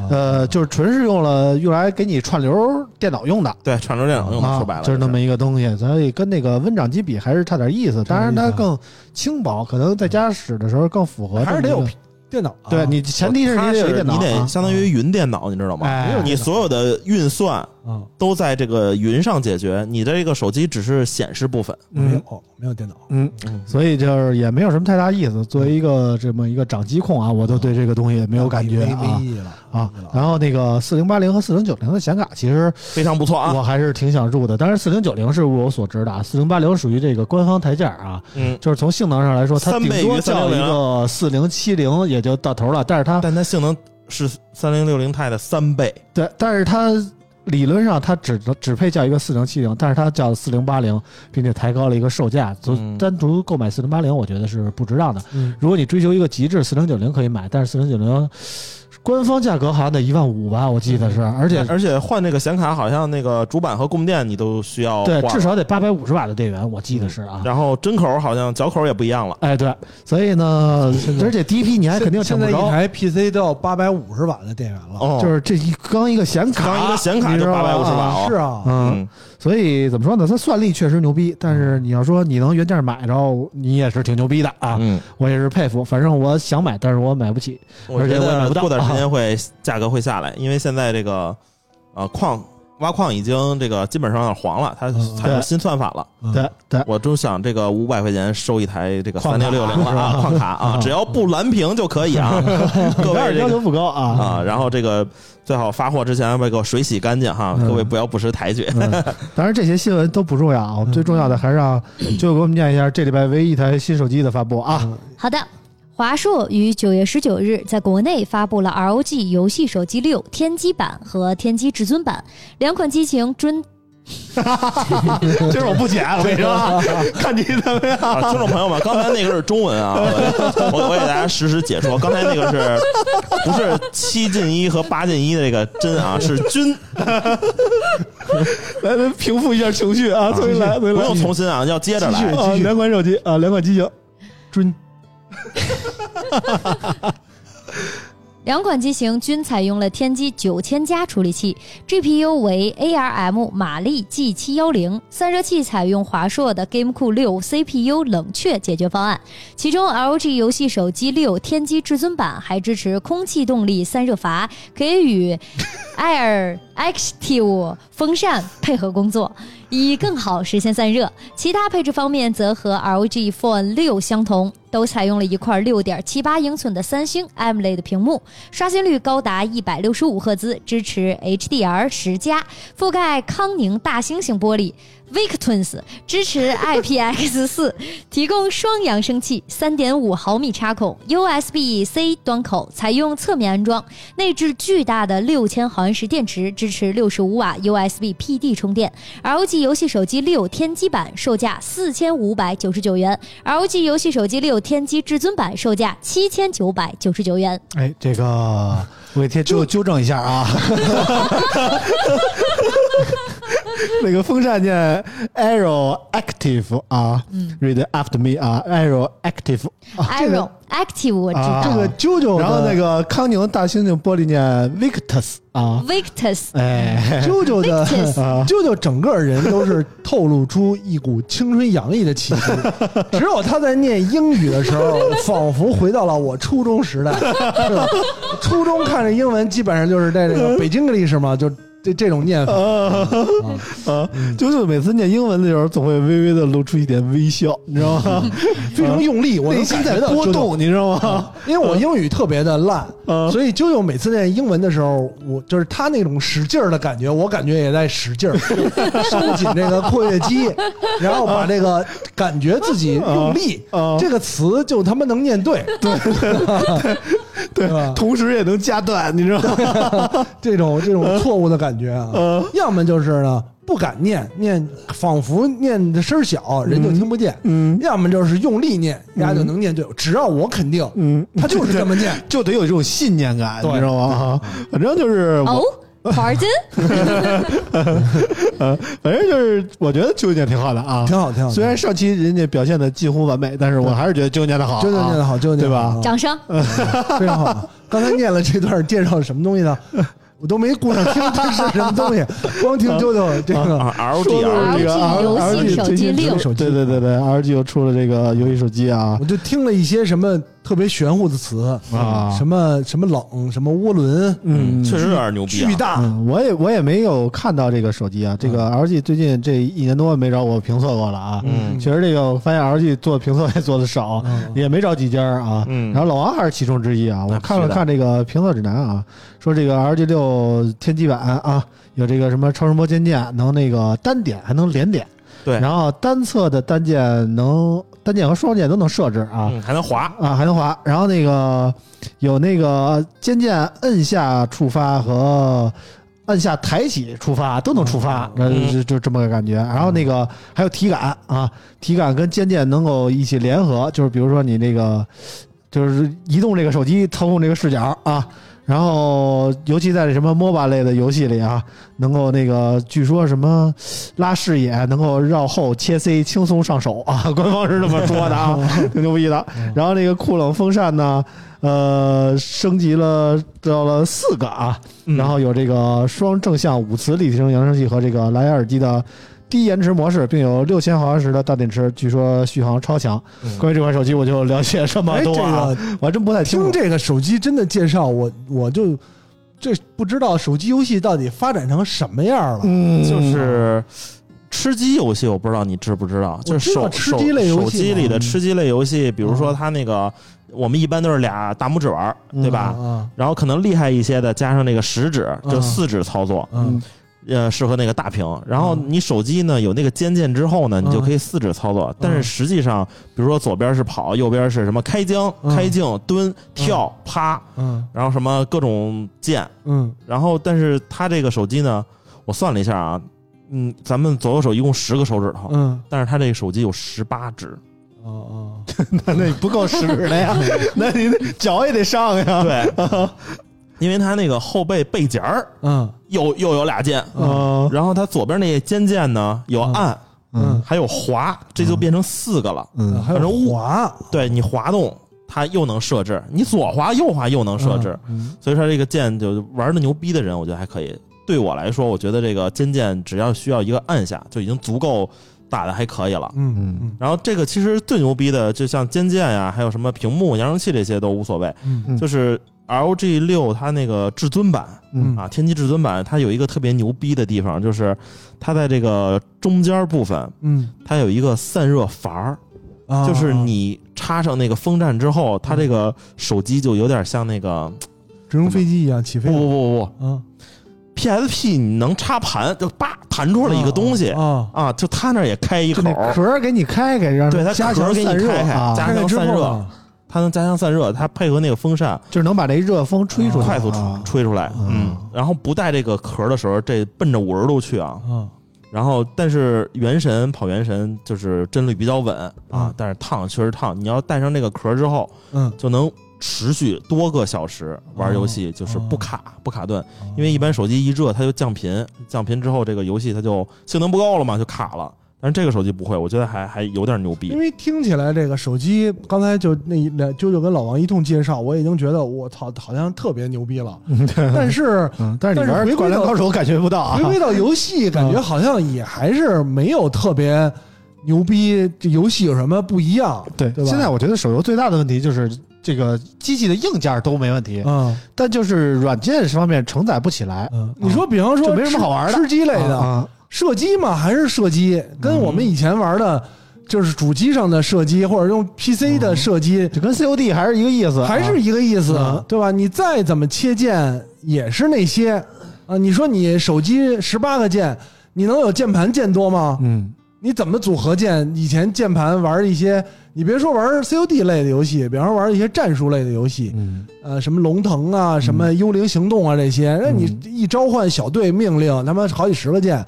呃，就是纯是用了用来给你串流电脑用的。对串流电脑用的，啊说白了，就是那么一个东西，所以跟那个温掌机比还是差点意思。当然它更轻薄，可能在家使的时候更符合还是得有电脑啊。对你前提是你得有一电脑啊，你得相当于云电脑，你知道吗？哎你所有的运算啊，都在这个云上解决，你的这个手机只是显示部分。没有没有电脑。嗯嗯，所以就是也没有什么太大意思。作为一个这么一个掌机控啊，我都对这个东西没有感觉没意义了啊。然后那个四零八零和四零九零的显卡，其实非常不错啊。我还是挺想入的。但是，四零九零是我所知的啊，四零八零属于这个官方台价啊，嗯，就是从性能上来说，它顶三倍于多叫一460个四零七零也就到头了。但是它但它性能是三零六零钛的三倍。对，但是它理论上它只能只配叫一个四零七零，但是它叫四零八零，并且抬高了一个售价。就嗯单独购买四零八零，我觉得是不值当的。嗯如果你追求一个极致，四零九零可以买，但是四零九零官方价格好像得一万五吧，我记得是，而且而且换那个显卡，好像那个主板和供电你都需要对至少得八百五十瓦的电源，我记得是啊。然后针口好像脚口也不一样了。哎，对，所以呢，而且第一批你还肯定抢不着，现在一台 PC 都要八百五十瓦的电源了。哦，就是这一刚一个显卡，刚一个显卡就八百五十瓦哦。是啊，嗯，嗯，所以怎么说呢？它算力确实牛逼，但是你要说你能原价买着，你也是挺牛逼的啊！嗯，我也是佩服。反正我想买，但是我买不起。我而且觉得我也买不到过段时间会价格会下来，因为现在这个呃矿挖矿已经这个基本上有点黄了，它嗯采用新算法了。嗯对对，我就想这个五百块钱收一台这个三六六零了啊，矿卡啊，只要不蓝屏就可以啊。各当然要求不高啊。啊，然后这个最好发货之前把给我水洗干净哈，嗯各位不要不识抬举。嗯 当然这些新闻都不重要啊，我们最重要的还是让就给我们念一下这礼拜唯一一台新手机的发布啊。好的。华硕于九月十九日在国内发布了 ROG 游戏手机六天玑版和天玑至尊版两款机型均 今儿我不剪，我跟你说啊，看你怎么样。啊，听众朋友们，刚才那个是中文啊，我 我我给大家实时解说，刚才那个是不是七进一和八进一的这个真啊，是均，来来平复一下情绪啊，重新来，不。用重新啊，要接着来。啊，两款手机啊，两款机型。尊 两款机型均采用了天玑九千加处理器，GPU 为 ARM 马力 G 七幺零，散热器采用华硕的 GameCool 六 CPU 冷却解决方案。其中 LG 游戏手机六天玑至尊版还支持空气动力散热阀，可以与 Air Active 风扇配合工作。以更好实现散热。其他配置方面则和 ROG Phone 六相同，都采用了一块六点七八英寸的三星 AMOLED 屏幕，刷新率高达一百六十五赫兹，支持 HDR 十加，覆盖康宁大猩猩玻璃。Victwins 支持 IPX 四，提供双扬声器，三点五毫米插孔，USB C 端口，采用侧面安装，内置巨大的六千毫安时电池，支持六十五瓦 USB PD 充电。LG 游戏手机六天玑版售价四千五百九十九元，LG 游戏手机六天玑至尊版售价七千九百九十九元。哎，这个我给贴纠纠正一下啊，那个风扇念 arrow active 啊、r e a d after me 啊 arrow active arrow active 我知啊道、这个啾啾，然后那个康宁大猩猩玻璃念 Victus 啊，Victus。哎，啾啾的啊。啾啾整个人都是透露出一股青春洋溢的气息，只有他在念英语的时候，仿佛回到了我初中时代，是吧？初中看着英文基本上就是在这个北京 English 嘛，就这这种念法。啊，啾啾每次念英文的时候，总会微微的露出一点微笑，你知道吗？非常用力，我内心在波动，你知道吗？因为我英语特别的烂，嗯所以啾啾每次念英文的时候，我就是他那种使劲儿的感觉，我感觉也在使劲儿，收紧这个括约肌，然后把这个感觉自己用力，啊这个词就他妈能念对，对对吧？同时也能加断，你知道吗？这种这种错误的感觉啊，嗯要么就是呢不敢念，念仿佛念的声儿小，人就听不见，嗯要么就是用力念，人家就能念对。只要我肯定，嗯，他就是这么念。就得有这种信念感，对你知道吗？啊反正就是我哦、Pardon 呃，反正就是我觉得纠结挺好的啊，挺好，挺好。虽然上期人家表现的近乎完美，但是我还是觉得纠结的好啊，啾啾念的好，啾啾念对吧掌声。非常好。刚才念了这段介绍什么东西呢？我都没顾上听这是什么东西，光听舅舅这个啊说的 LG 是这个 LG 游戏手机六手机，对对对对，LG 又出了这个游戏手机啊。我就听了一些什么特别玄乎的词啊什么什么冷，什么涡轮，嗯确实有点牛逼啊巨！大，嗯，我也我也没有看到这个手机啊，这个 LG 最近这一年多没找我评测过了啊。嗯其实这个我发现 LG 做评测也做的少，嗯也没找几家啊。嗯然后老王还是其中之一啊。我看了看这个评测指南啊，说这个 LG 六天玑版啊，有这个什么超声波肩键，能那个单点还能连点，对，然后单侧的单键能单键和双键都能设置啊。嗯还能滑，啊，还能滑。然后那个有那个肩键摁下触发和按下抬起触发都能触发，呃嗯就就这么个感觉。然后那个还有体感啊，体感跟肩键能够一起联合，就是比如说你那个就是移动这个手机操控这个视角啊。然后，尤其在这什么 MOBA 类的游戏里啊，能够那个据说什么拉视野，能够绕后切 C 轻松上手啊，官方是这么说的啊，挺牛逼的。然后那个酷冷风扇呢，呃，升级了到了四个啊，嗯然后有这个双正向五磁立体声扬声器和这个蓝牙耳机的低延迟模式，并有六千毫安时的大电池，据说续航超强。嗯。关于这款手机，我就了解这么哎，这多啊，个 我还真不太清楚。听这个手机真的介绍，我我就这不知道手机游戏到底发展成什么样了。嗯，就是吃鸡游戏，我不知道你知不知道，就是手知道吃鸡类游戏手手机里的吃鸡类游戏，比如说嗯它那个，我们一般都是俩大拇指玩，对吧？啊，然后可能厉害一些的，加上那个食指，就嗯。四指操作，嗯呃，适合那个大屏。然后嗯你手机呢有那个肩键之后呢，你就可以四指操作。但是实际上，比如说左边是跑，右边是什么开疆、嗯开镜、蹲、跳、趴，嗯然后什么各种键。嗯然后，但是它这个手机呢，我算了一下啊，嗯，咱们左右手一共十个手指头，嗯但是它这个手机有十八指。哦哦，那那你不够使的呀，那你脚也得上呀。对，因为它那个后背背夹儿嗯。又又有俩键，嗯然后它左边那个肩键呢有按，嗯。还有滑，这就变成四个了。嗯。还有滑。对你滑动，它又能设置；你左滑右滑又能设置。嗯。所以说这个键就玩的牛逼的人，我觉得还可以。对我来说，我觉得这个尖键只要需要一个按下，就已经足够打的还可以了。嗯嗯。然后这个其实最牛逼的，就像尖键呀，还有什么屏幕、扬声器这些都无所谓，嗯。嗯。就是 LG 六它那个至尊版嗯。啊，天玑至尊版它有一个特别牛逼的地方，就是它在这个中间部分，嗯，它有一个散热阀儿，啊。就是你插上那个风扇之后，它这个手机就有点像那个直升飞机一样起飞。不不不不不。啊，PSP，你能插盘就叭弹出来一个东西啊，啊，就它那也开一口壳给你开开，让对它加壳给你开开啊，加开开之强散热它能加强散热，它配合那个风扇就是能把这热风吹出去，快速吹出来，嗯，然后不带这个壳的时候，这奔着五十度去啊，嗯，然后但是原神跑原神就是帧率比较稳啊嗯，但是烫确实烫，你要带上这个壳之后，嗯，就能持续多个小时玩游戏，就是不卡不卡顿，因为一般手机一热它就降频，降频之后这个游戏它就性能不够了嘛，就卡了。但是这个手机不会，我觉得还还有点牛逼因。为听起来这个手机，刚才就那一两啾啾跟老王一通介绍，我已经觉得我操，好像特别牛逼了。但是嗯，但是你玩灌篮到高手感觉不到啊回。归到游戏，感觉好像也还是没有特别牛逼。这游戏有什么不一样？对，对吧现在我觉得手游最大的问题就是这个机器的硬件都没问题，嗯但就是软件方面承载不起来。嗯，你说比方说就没什么好玩的吃吃鸡类的啊，射击嘛，还是射击，跟我们以前玩的，就是主机上的射击或者用 PC 的射击，就跟 COD 还是一个意思。啊，还是一个意思嗯，对吧？你再怎么切键，也是那些啊。你说你手机十八个键，你能有键盘键多吗？嗯。你怎么组合键？以前键盘玩一些，你别说玩 COD 类的游戏，比方说玩一些战术类的游戏，嗯，呃，什么龙腾啊，什么幽灵行动啊这些，那你一召唤小队命令，他妈好几十个键，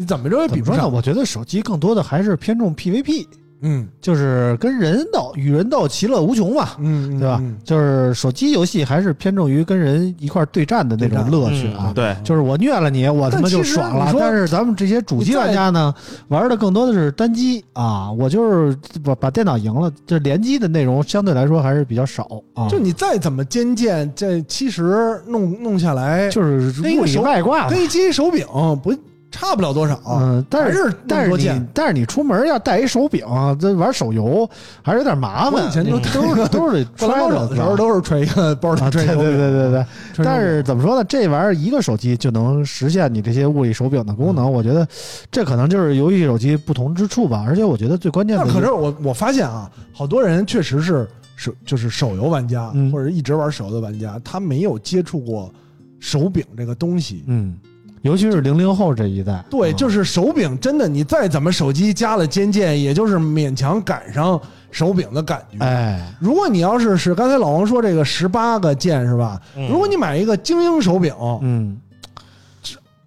你怎么着也？比不上。我觉得手机更多的还是偏重 PVP，嗯就是跟人斗，与人斗，其乐无穷嘛。嗯，对吧？嗯就是手机游戏还是偏重于跟人一块儿对战的那种乐趣啊。嗯对，就是我虐了你，我他妈就爽了。但是咱们这些主机玩家呢，玩的更多的是单机啊。我就是把把电脑赢了，这联机的内容相对来说还是比较少啊。就你再怎么尖剑，这其实弄弄下来，就是物里跟一个外挂嘛跟。一机手柄不差不了多少。嗯，但还是但是你但是你出门要带一手柄，这玩手游还是有点麻烦。以前都是都是得 揣着手的时候都是揣一个包里啊，对对对对但是怎么说呢？这玩意儿一个手机就能实现你这些物理手柄的功嗯能，我觉得这可能就是游戏手机不同之处吧。而且我觉得最关键的那可是我我发现啊，好多人确实是手就是手游玩家，嗯或者一直玩手游的玩家，他没有接触过手柄这个东西。嗯，尤其是零零后这一代，对，嗯。就是手柄，真的，你再怎么手机加了肩键，也就是勉强赶上手柄的感觉。哎，如果你要是是刚才老王说这个十八个键是吧？嗯。如果你买一个精英手柄，嗯。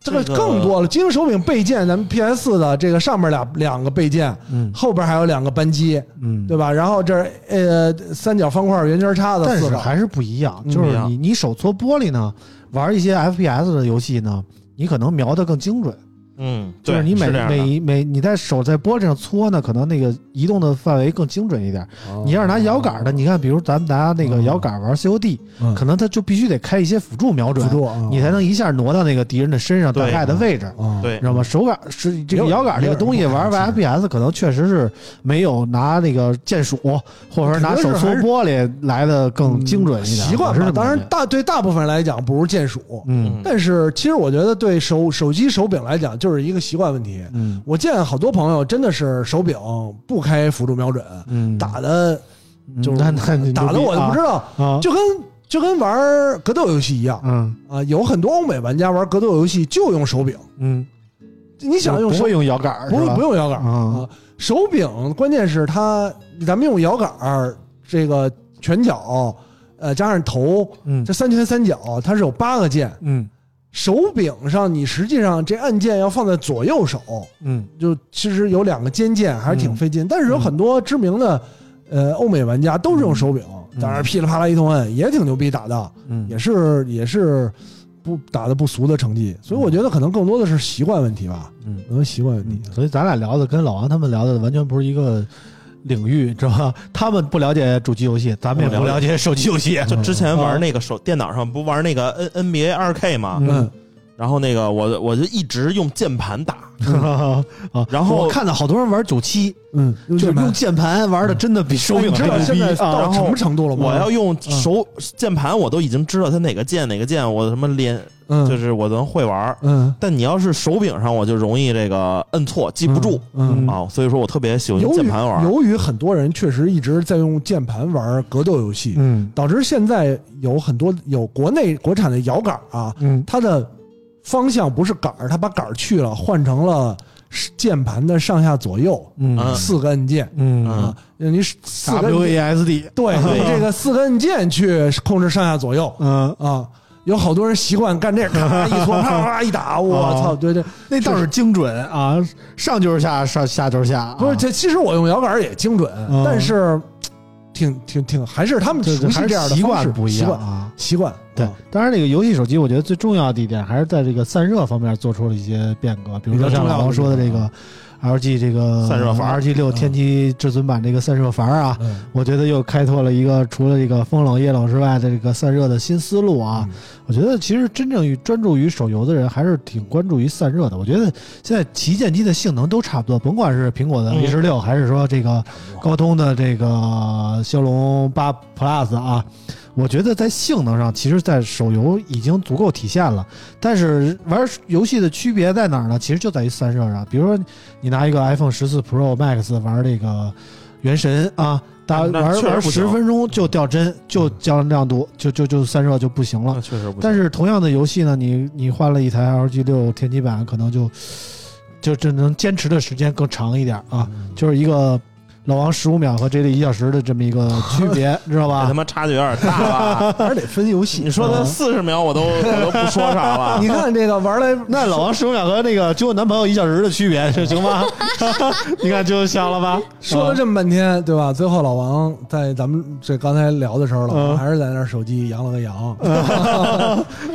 这个这个更多了。精英手柄备件，咱们 PS 四的这个上面俩两个备件，嗯。后边还有两个扳机，嗯，对吧？然后这呃三角方块圆圈叉的四个，但是还是不一样，嗯。就是你你手搓玻璃呢，玩一些 FPS 的游戏呢，你可能瞄得更精准。嗯，就是你每每每你在手在玻璃上搓呢，可能那个移动的范围更精准一点。哦你要是拿摇杆的，你看，比如咱们拿那个摇杆玩 COD，嗯可能它就必须得开一些辅助瞄准辅，助啊，你才能一下挪到那个敌人的身上大概的位置。啊，对知道吗？手感是这个摇杆这个东西，玩玩 FPS 可能确实是没有拿那个键鼠或者说拿手搓玻璃来的更精准一点。习惯吧。我是当然，大对大部分人来讲不如键鼠，嗯但是其实我觉得对手手机手柄来讲就是一个习惯问题。嗯。我见好多朋友真的是手柄不开辅助瞄准，嗯，打的就打的我都不知道，就跟就跟玩格斗游戏一样。嗯。啊。有很多欧美玩家玩格斗游戏就用手柄，嗯，你想用会用摇杆，不是不用摇杆啊。啊，手柄关键是它咱们用摇杆儿这个拳脚，呃加上头，嗯。这三拳三脚它是有八个键，嗯手柄上你实际上这按键要放在左右手，嗯。就其实有两个尖键还是挺费劲，但是有很多知名的呃欧美玩家都是用手柄，嗯。当然噼里啪啦一通摁也挺牛逼打的，嗯。也是也是不打的不俗的成绩，所以我觉得可能更多的是习惯问题吧，嗯。可能习惯问题。所以咱俩聊的跟老王他们聊的完全不是一个领域，知道吧？他们不了解主机游戏，咱们也不了解手机游戏。就之前玩那个手电脑上不玩那个 N NBA 二 K 吗？嗯，然后那个我我就一直用键盘打，啊，然后我看到好多人玩九七，嗯，就是用键盘玩的，真的比手柄现在啊！到什么程度了吗？我要用手键盘，我都已经知道它哪个键哪个键，我什么连嗯，就是我能会玩儿。嗯。但你要是手柄上，我就容易这个摁错，记不住。嗯。啊，所以说我特别喜欢用键盘玩。由于很多人确实一直在用键盘玩格斗游戏，嗯。导致现在有很多有国内国产的摇杆啊，嗯。它的方向不是杆儿，它把杆儿去了，换成了键盘的上下左右四个按键。嗯。啊，你四个，W 摁 A S D，对 用这个四个按键去控制上下左右。嗯，啊。有好多人习惯干这，咔 一搓，啪啪一打，我哦操！对对，那倒是精准啊，上就是下，上下就是下啊，不是这，其实我用摇杆也精准，嗯但是挺挺挺，还是他们这熟悉这样的习惯不一样啊。习惯。对啊，当然这个游戏手机，我觉得最重要的一点还是在这个散热方面做出了一些变革，比如说像老王说的这个 LG 这个散热阀 LG 六天玑至尊版这个散热阀啊，嗯我觉得又开拓了一个除了这个风冷液冷之外的这个散热的新思路啊。我觉得其实真正于专注于手游的人还是挺关注于散热的。我觉得现在旗舰机的性能都差不多，甭管是苹果的 A 十六还是说这个高通的这个骁龙八 Plus 啊，我觉得在性能上，其实，在手游已经足够体现了。但是玩游戏的区别在哪儿呢？其实就在于散热上。比如说，你拿一个 iPhone 十四 Pro Max 玩这个原神啊，打玩玩十分钟就掉帧，就降亮度，就就就散热就不行了。确实不行。但是同样的游戏呢，你你换了一台 LG 六天玑版，可能就就只能坚持的时间更长一点啊，就是一个老王十五秒和 J D 一小时的这么一个区别，知道吧这他？妈差距有点大吧？还是得分游戏。你说他四十秒，我都我都不说啥了。你看这个玩来，那老王十五秒和那个救我男朋友一小时的区别，这行吗？你看就想了吧？说了这么半天，对吧？最后老王在咱们这刚才聊的时候，老王嗯还是在那手机扬了个扬，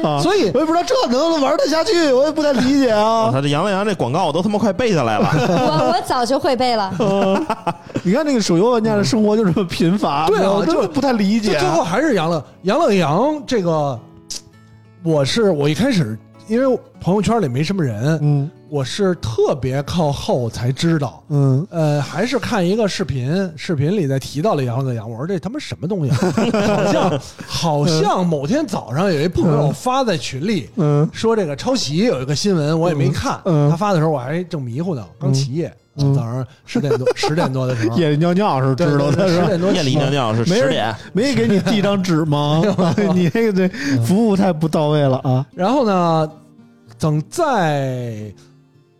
啊，所以我也不知道这能玩得下去，我也不太理解啊。他这扬了扬这广告我都他妈快背下来了。我我早就会背了。你看那个手游玩家的生活就这么贫乏，对我就不太理解。最后还是杨乐杨乐阳。这个，我是我一开始因为朋友圈里没什么人，嗯我是特别靠后才知道。嗯呃，还是看一个视频，视频里在提到了杨乐阳，我说这他妈什么东西、啊？好像好像某天早上有一朋友发在群里，嗯说这个抄袭有一个新闻，我也没看。嗯他发的时候我还正迷糊呢，刚起夜，嗯早上十点多 十点多的时候，夜里尿尿是知道的？十点多夜里尿尿是十点，没给你递张纸吗？你那个这服务太不到位了啊！然后呢，等再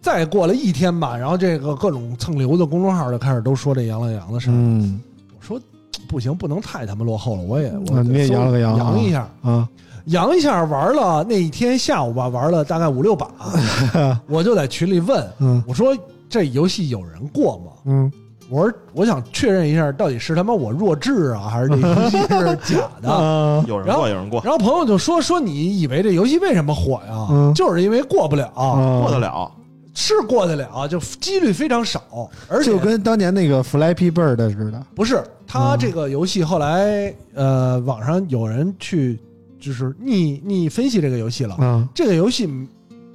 再过了一天吧，然后这个各种蹭流的公众号就开始都说这杨了杨的事儿。嗯。我说不行，不能太他妈落后了，我也我啊你也搜扬了个扬啊。扬一下，啊。扬一下，玩了那一天下午吧，玩了大概五六把，我就在群里问，嗯。我说这游戏有人过吗？嗯我说我想确认一下，到底是他妈我弱智啊，还是这游戏是假的？啊有人过有人过，然后朋友就说说你以为这游戏为什么火呀？嗯就是因为过不了，啊过得了。是过得了，就几率非常少，而且就跟当年那个 Flappy Bird 似的。不是他这个游戏后来呃，网上有人去就是逆逆分析这个游戏了。嗯这个游戏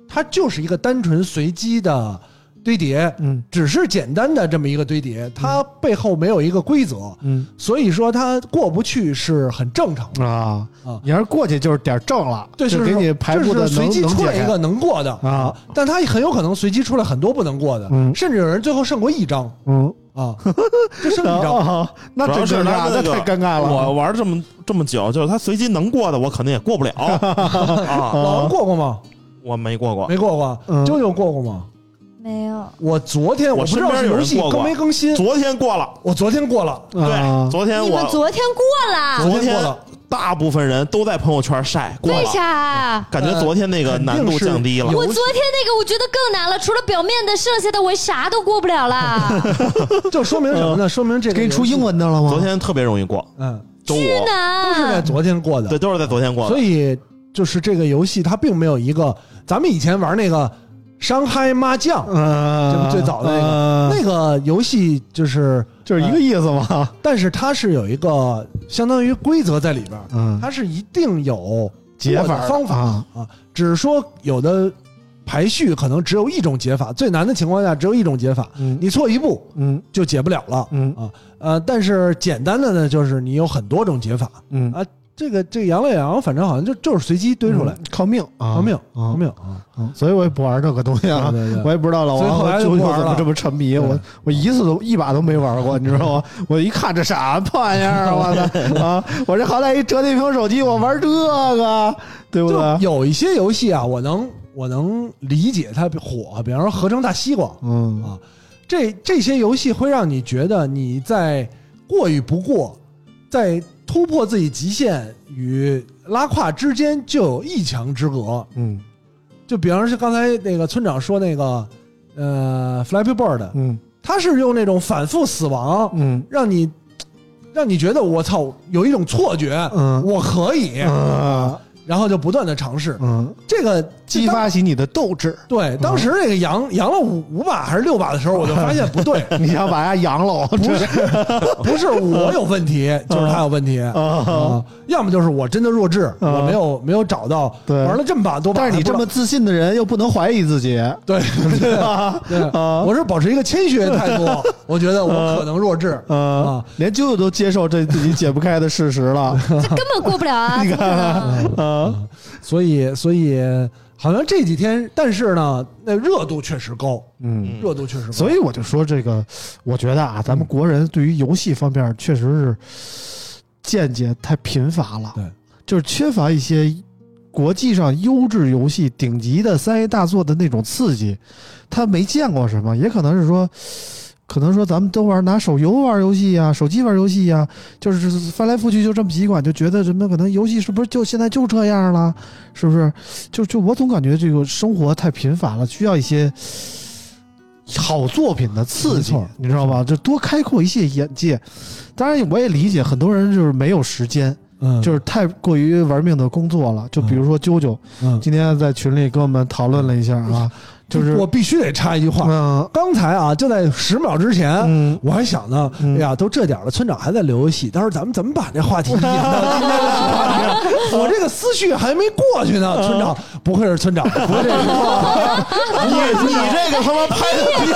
它就是一个单纯随机的堆叠，嗯只是简单的这么一个堆叠，它背后没有一个规则，嗯所以说它过不去是很正常的。啊啊你要是过去就是点正了，对，就是给你排布的随机出来一个能过的啊，但它很有可能随机出来很多不能过的，嗯甚至有人最后剩过一张嗯，啊，就剩一张。啊，那真是那那太尴尬了。我玩这么这么久，就是他随机能过的，我肯定也过不了 啊。老王过过吗？我没过过，没过过。嗯啾啾过过吗？没有，我昨天我不知道身边是游戏有人过过更没更新，昨天过了。我昨天过了，啊对，昨天你们我昨天过了，昨天过了大部分人都在朋友圈晒过为了，啥？感觉昨天那个难度降低了。我昨天那个我觉得更难了，除了表面的，剩下的我啥都过不了了。就说明什么呢？说明这个给你出英，文的了吗？昨天特别容易过，嗯，周五巨都是在，昨天过的对，。都是在昨天过的。所以就是这个游戏它并没有一个，咱们以前玩那个伤害麻将，嗯，就最早的那个嗯那个游戏就是，就是一个意思嘛。但是它是有一个相当于规则在里边它是一定有解法方法啊，啊，只是说有的排序可能只有一种解法，最难的情况下只有一种解法，嗯你错一步嗯就解不了了。嗯啊，呃，但是简单的呢，就是你有很多种解法。嗯啊这个这个杨乐羊，反正好像就就是随机堆出来嗯，靠命啊，靠命，啊靠命啊！嗯所以我也不玩这个东西啊，对对对我也不知道老所以后来王和啾就不玩了啾怎么这么沉迷，我我一次都一把都没玩过，你知道吗？我一看这啥破玩意儿啊，我操 啊！我这好歹一折叠屏手机，我玩这个，对不就对？有一些游戏啊，我能我能理解它火，比方说合成大西瓜嗯啊，这这些游戏会让你觉得你在过与不过，在突破自己极限与拉胯之间就有一墙之隔。嗯。就比方说刚才那个村长说那个呃 Flappy Bird，嗯。他是用那种反复死亡，嗯。让你让你觉得我操有一种错觉，嗯。我可以，嗯然后就不断的尝试。嗯，这个激发起你的斗志。对，当时那个扬扬了五五把还是六把的时候，我就发现不对，你想把它扬了，不是不是我有问题，就是他有问题。啊！啊，要么就是我真的弱智，我没有没有找到，对。玩了这么把多把，但是你这么自信的人，又不能怀疑自己，对 对吧？对，啊。我是保持一个谦虚的态度，我觉得我可能弱智。连舅舅都接受这自己解不开的事实了，这根本过不了啊！啊，所以所以好像这几天，但是呢，那热度确实高，嗯。热度确实高，所以我就说这个，我觉得啊，咱们国人对于游戏方面确实是见解太贫乏了，对，就是缺乏一些国际上优质游戏、顶级的三 A 大作的那种刺激，他没见过什么，也可能是说。可能说咱们都玩拿手游玩游戏呀、手机玩游戏呀、就是翻来覆去就这么几款，就觉得什么可能游戏是不是就现在就这样了？是不是？就就我总感觉这个生活太贫乏了，需要一些好作品的刺激，你知道吧？就多开阔一些眼界。当然，我也理解很多人就是没有时间，嗯，就是太过于玩命的工作了。就比如说啾啾，嗯，今天在群里跟我们讨论了一下啊，就是我必须得插一句话，嗯刚才啊，就在十秒之前，嗯我还想呢，嗯哎呀，都这点了，村长还在留游戏，到时候咱们怎么把这话题 引到今天的主话题上？我这个思绪还没过去呢。村长不愧是村长，不愧是你你这个他妈拍的比我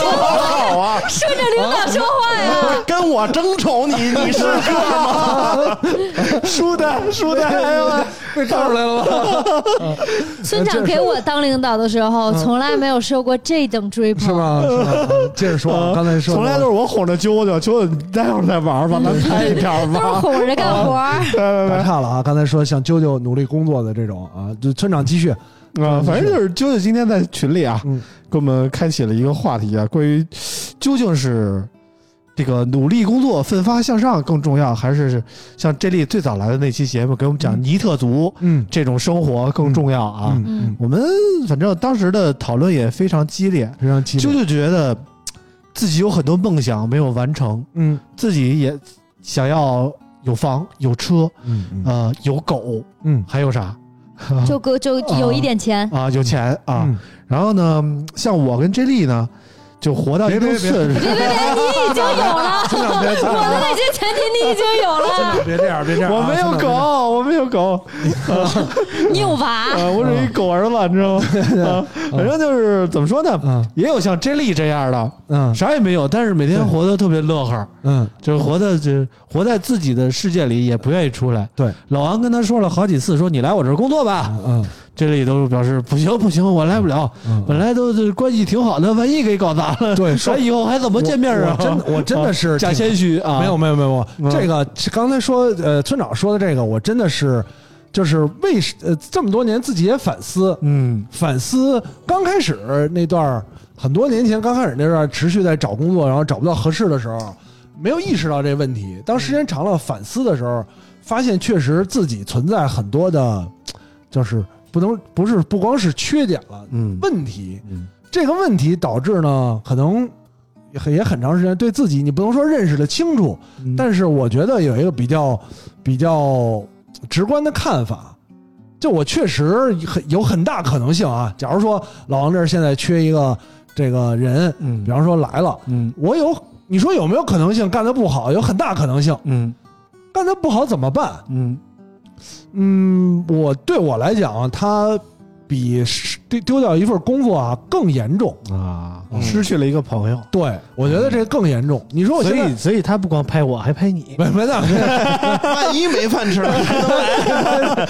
好啊！顺着领导说话呀！跟我争宠你，你是个吗？输的输的，哎呦喂被照出来了吗？村长给我当领导的时候，从来没有受过这等追捧，是？吗？是吗？嗯接着说啊，刚才说从来都是我哄着啾啾，啾啾你待会儿再玩吧，咱拍一条 都是吧。哄着干活儿。对对对。打岔了啊！刚才说像啾啾努力工作的这种啊，就村长继续。啊，反正就是啾啾今天在群里啊，嗯给我们开启了一个话题啊，关于究竟是这个努力工作、奋发向上更重要，还是像这里最早来的那期节目给我们讲尼特族嗯。这种生活更重要啊？嗯嗯我们反正当时的讨论也非常激烈，非常激烈。就就觉得自己有很多梦想没有完成，嗯。自己也想要有房有车，嗯嗯。呃，有狗，嗯。还有啥？就够就 有一点钱，啊，有钱啊，嗯。然后呢，像我跟 J 莉呢，就活到一定别别别。岁数，别别别，你已经有了，我的那些前提你已经有了，别这样，别这样啊。我没有狗，我没有狗，你有娃，啊，我是一狗儿子，你知道吗？啊，反正就是怎么说呢，嗯。也有像 Jelly 这样的，嗯。啥也没有，但是每天活得特别乐呵，嗯，就是活的就活在自己的世界里，也不愿意出来。对，老王跟他说了好几次，说你来我这儿工作吧，嗯这里都表示不行 不行，我来不了。嗯本来都是关系挺好的，万一给搞砸了，咱 以后还怎么见面啊？真我真的 是假谦虚啊，没有没有没有，嗯这个刚才说呃村长说的这个，我真的是就是为什呃这么多年自己也反思，嗯反思刚开始那段很多年前刚开始那段持续在找工作，然后找不到合适的时候，没有意识到这问题。当时间长了反思的时候，发现确实自己存在很多的，就是不能不是不光是缺点了，嗯问题。嗯这个问题导致呢，可能也很也很长时间对自己，你不能说认识的清楚，嗯但是我觉得有一个比较比较直观的看法，就我确实很有很大可能性啊。假如说老王这儿现在缺一个这个人，嗯比方说来了，嗯我有你说有没有可能性干得不好？有很大可能性，嗯干得不好怎么办？嗯嗯，我对我来讲，他比是丢丢掉一份工作啊更严重。啊，嗯失去了一个朋友，对，我觉得这更严重。你说我所以所以他不光拍我，还拍你。没没那没 万一没饭吃，还能来？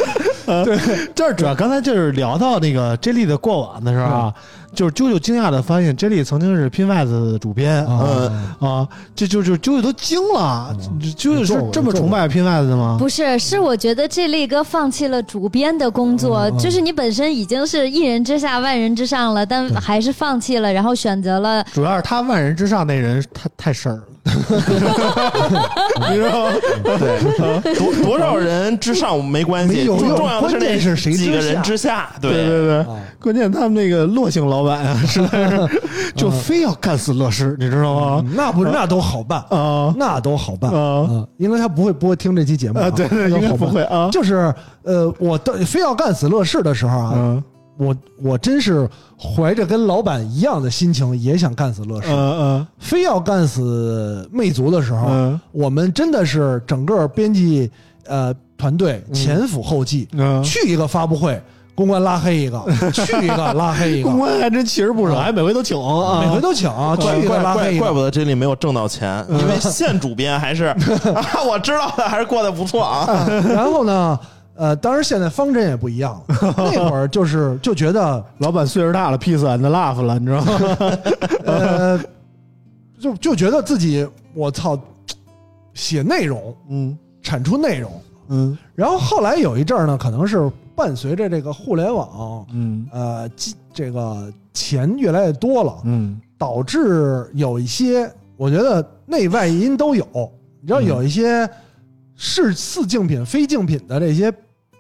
这儿主要刚才就是聊到那个 J 莉的过往的时候啊，就是啾啾惊讶的发现 J 莉曾经是 Pinwise 的主编啊。啊，这就就啾啾都惊了，啾啾是这么崇拜 Pinwise 的吗？不是，是我觉得这力哥放弃了主编的工作，嗯就是你本身已经是一人之下万人之上了，但还是放弃了，然后选择了主要是他万人之上那人，他太事儿了，你知道吗？对，多多少人之上没关系，没有用重要的是那关键是谁几个人之下，对。对对，啊。关键他们那个骆姓老板啊，实在是就非要干死乐视，你知道吗？嗯。那不那都好办啊。那都好办啊。嗯因为他不会不会听这期节目啊，对对，应该不会啊。就是呃，我的非要干死乐视的时候啊，嗯我我真是怀着跟老板一样的心情，也想干死乐视。嗯非要干死魅族的时候，嗯我们真的是整个编辑呃团队前赴后继，嗯，去一个发布会，公关拉黑一个，去一个拉黑一个 公，关还真其实不少，还每回都请啊，每回都请，去一个怪拉黑一个。怪怪不得这里没有挣到钱，因为现主编还是 啊，我知道的，还是过得不错啊。然后呢，呃，当然现在方针也不一样了，那会儿就是就觉得老板岁数大了，peace and love 了，你知道吗？呃，就就觉得自己我操，写内容嗯产出内容。嗯然后后来有一阵儿呢，可能是伴随着这个互联网，嗯呃，这个钱越来越多了，嗯导致有一些，我觉得内外因都有。你知道，嗯有一些是似竞品、非竞品的这些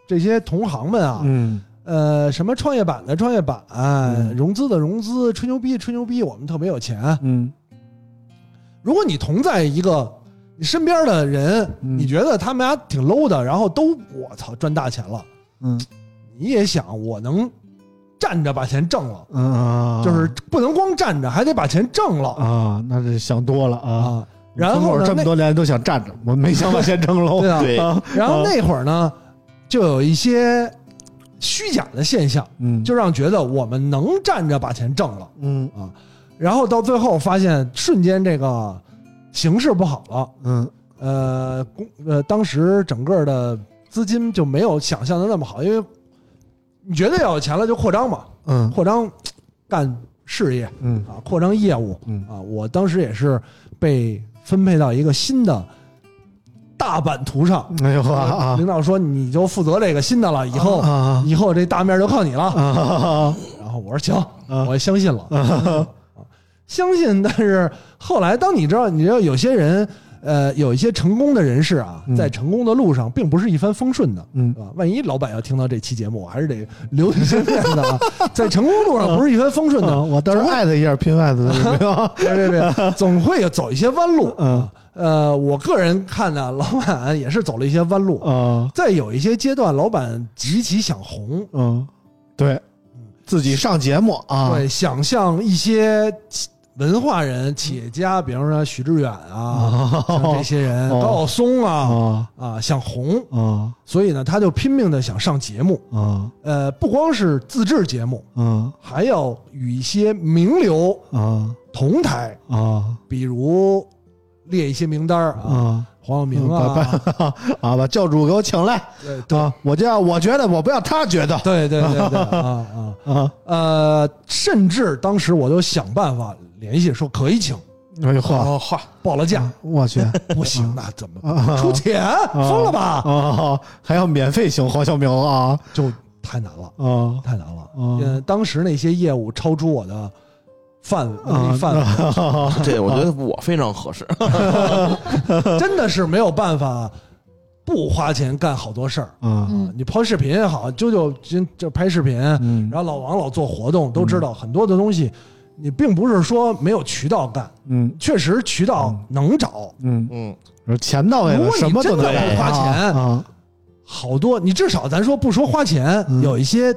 这些同行们啊，嗯。呃，什么创业板的创业板，嗯。融资的融资，吹牛逼吹牛逼，我们特别有钱。嗯。如果你同在一个你身边的人，嗯。你觉得他们俩挺 low 的，然后都我操赚大钱了，嗯。你也想我能站着把钱挣了，嗯啊，就是不能光站着，还得把钱挣了。啊，那是想多了啊。啊。然后呢，这么多年都想站着，我没想把钱挣了。对，啊，然后那会儿呢，就有一些虚假的现象，嗯。就让觉得我们能站着把钱挣了。嗯。然后到最后发现，瞬间这个形势不好了，嗯。呃，公呃，当时整个的资金就没有想象的那么好，因为你觉得要有钱了就扩张嘛，嗯。扩张干事业嗯。啊，扩张业务。嗯。啊。我当时也是被分配到一个新的大版图上，哎呦呵啊领导说你就负责这个新的了，以后啊以后这大面就靠你了。啊然后我说行，啊。我也相信了，啊相信。但是后来，当你知道，你知道有些人，呃，有一些成功的人士啊嗯，在成功的路上并不是一帆风顺的，嗯对吧？万一老板要听到这期节目，我还是得留一些面子啊。在成功路上不是一帆风顺的，啊我到时候艾特一下拼外子的有没有？别别别，总会有走一些弯路。嗯呃，我个人看呢，老板也是走了一些弯路。啊在有一些阶段，老板极其想红，嗯，对，自己上节目啊，对，想向一些企文化人、企业家，比方说许志远啊，像这些人，哦。高晓松啊啊啊，想红，啊所以呢，他就拼命的想上节目。啊呃，不光是自制节目，嗯还要与一些名流啊同台，啊比如列一些名单儿啊，啊！黄晓明啊，把啊把教主给我请来。对啊！我就要我觉得，我不要他觉得对对对对 啊啊。啊！呃，甚至当时我就想办法联系，说可以请，哎呦呵，哦，嚯，报了价，我去。不行，那怎么啊出钱？疯了吧？啊！还要免费请黄晓明啊？就太难了，啊。太难了。啊。呃，当时那些业务超出我的范能啊。力范 围，这我觉得我非常合适。真的是没有办法不花钱干好多事儿。啊。嗯。你拍视频也好，啾啾今就拍视频，嗯。然后老王老做活动，都知道很多的东西，你并不是说没有渠道干，嗯。确实渠道能找。嗯，嗯，钱到位了，什么都能花钱啊。好多，你至少咱说不说花钱，嗯。有一些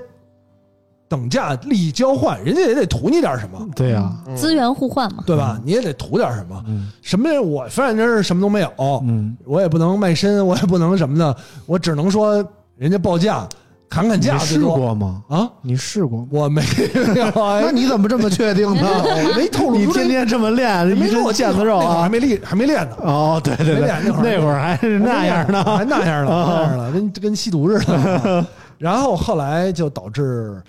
等价利益交换，人家也得图你点什么，对呀，资源互换嘛。对吧？你也得图点什么。嗯。什么我反正是什么都没有，嗯。我也不能卖身，我也不能什么的，我只能说人家报价砍砍你价，试过吗？啊？你试过吗？我没有，哎 那你怎么这么确定呢？我 没透露你天天这么练，没一身我腱子肉还没练，还没练呢。哦，对对对，那会儿还是那样呢还呢。那样了，啊那样了，跟跟吸毒似的。然后后来就导致，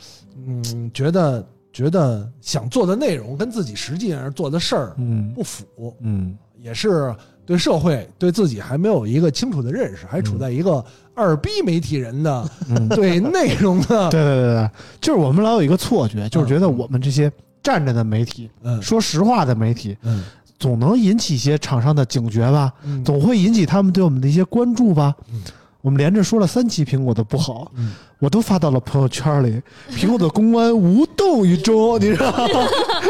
嗯，觉得觉得想做的内容跟自己实际上做的事儿嗯不符，嗯也是对社会对自己还没有一个清楚的认识，还处在一个二逼媒体人的嗯，对 对内容的，对对对，就是我们老有一个错觉，就是觉得我们这些站着的媒体，嗯。说实话的媒体，嗯。总能引起一些厂商的警觉吧，嗯。总会引起他们对我们的一些关注吧嗯。我们连着说了三期苹果的不好，嗯我都发到了朋友圈里。苹果的公关无动于衷，你知道吗？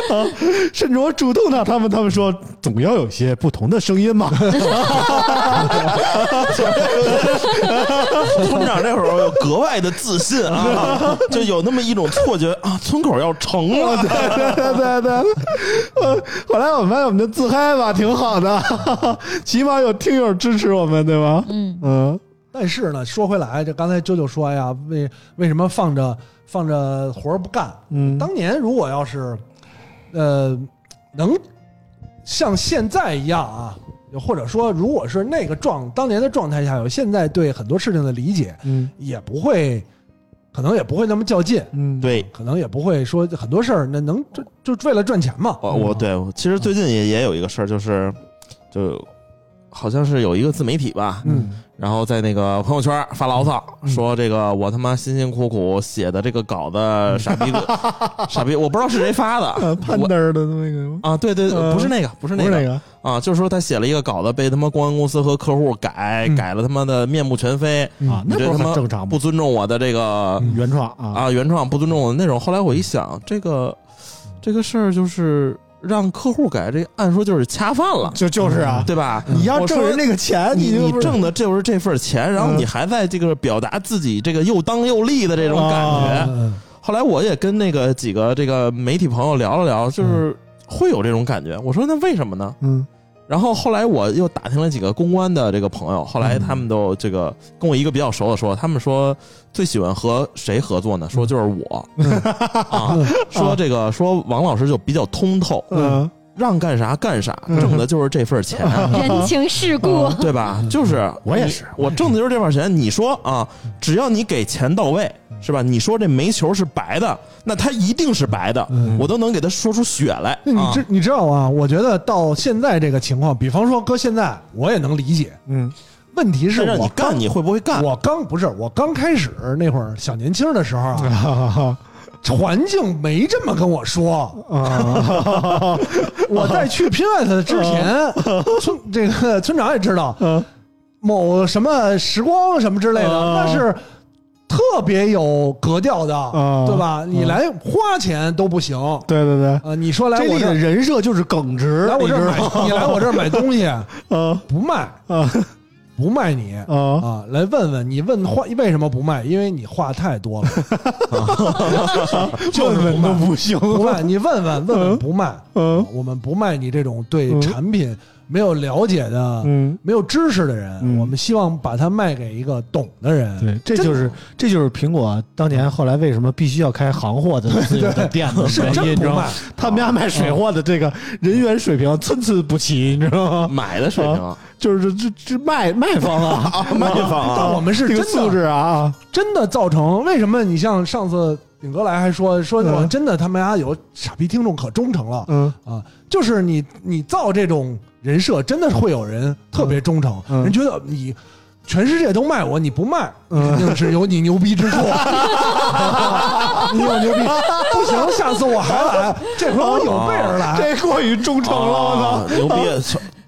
啊，甚至我主动的，他们他们说总要有些不同的声音嘛。村长这会儿有格外的自信啊，就有那么一种错觉啊，村口要成了。对对对对，呃，后来我们发现我们就自嗨吧，挺好的，起码有听友支持我们，对吧？嗯嗯但是呢，说回来，这刚才啾啾说呀，为为什么放着放着活儿不干？嗯，当年如果要是，呃，能像现在一样啊，或者说如果是那个状当年的状态下，有现在对很多事情的理解，嗯。也不会，可能也不会那么较劲，嗯，对，可能也不会说很多事儿那能就就为了赚钱嘛。我我对，其实最近也也有一个事儿，就是就好像是有一个自媒体吧，嗯。然后在那个朋友圈发牢骚，嗯。说这个我他妈辛辛苦苦写的这个稿子，傻逼 傻逼，我不知道是谁发的。呃，潘德儿的那个？啊，对对，不是那个，不是那个。那个，啊，就是说他写了一个稿子，被他妈公关公司和客户改，嗯。改了他妈的面目全非，啊，那他妈很正常吗？不？尊重我的这个嗯。原创啊，啊原创，不尊重我的内容。后来我一想，这个这个事儿就是让客户改，这按说就是恰饭了，就就是啊，对吧？你要挣人这个钱，你你就挣的就是这份钱，然后嗯你还在这个表达自己这个又当又立的这种感啊觉。嗯后来我也跟那个几个这个媒体朋友聊了聊，就是会有这种感觉。我说那为什么呢？嗯然后后来我又打听了几个公关的这个朋友，后来他们都这个跟我一个比较熟的说，他们说最喜欢和谁合作呢？说就是我。啊，说这个说王老师就比较通透，嗯让干啥干啥，嗯挣的就是这份钱。人情世故，对吧？就是我也是我挣的就是这份钱。你说啊，只要你给钱到位，是吧？你说这煤球是白的，那它一定是白的，嗯我都能给它说出血来。啊你知你知道啊？我觉得到现在这个情况，比方说搁现在，我也能理解。嗯问题是让你干，你会不会干？我刚不是我刚开始那会儿小年轻的时候啊，啊 环境没这么跟我说。啊。我在去 Pinwet 之前，村这个村长也知道，嗯某什么时光什么之类的，啊。那是特别有格调的，啊。对吧？你来花钱都不行。对对对，啊，你说来我这儿人设就是耿直，来我这儿买你来我这儿买东西 啊。不卖，啊不卖你啊啊！来问问你问话为什么不卖？因为你话太多了，就 是问问都不行，不卖。你问问问问不卖，嗯我们不卖你这种对嗯产品没有了解的、嗯。没有知识的人，嗯我们希望把它卖给一个懂的人。对，这就是这就是苹果当年后来为什么必须要开行货的自有的店的是原因，真不卖你知道吗？，他们家卖水货的这个人员水平参差不齐，你知道吗？买的水平，就是这这卖卖方啊，卖方啊，但我们是这真素质啊，真的造成为什么？你像上次顶哥来还说说嗯我真的他们家有傻逼听众可忠诚了嗯啊！就是你你造这种人设，真的会有人特别忠诚，嗯人觉得你。全世界都卖我，你不卖，嗯肯定是有你牛逼之处。你有牛逼，不行，下次我还来，这回我有备而来。这过于忠诚了，我啊操！牛逼！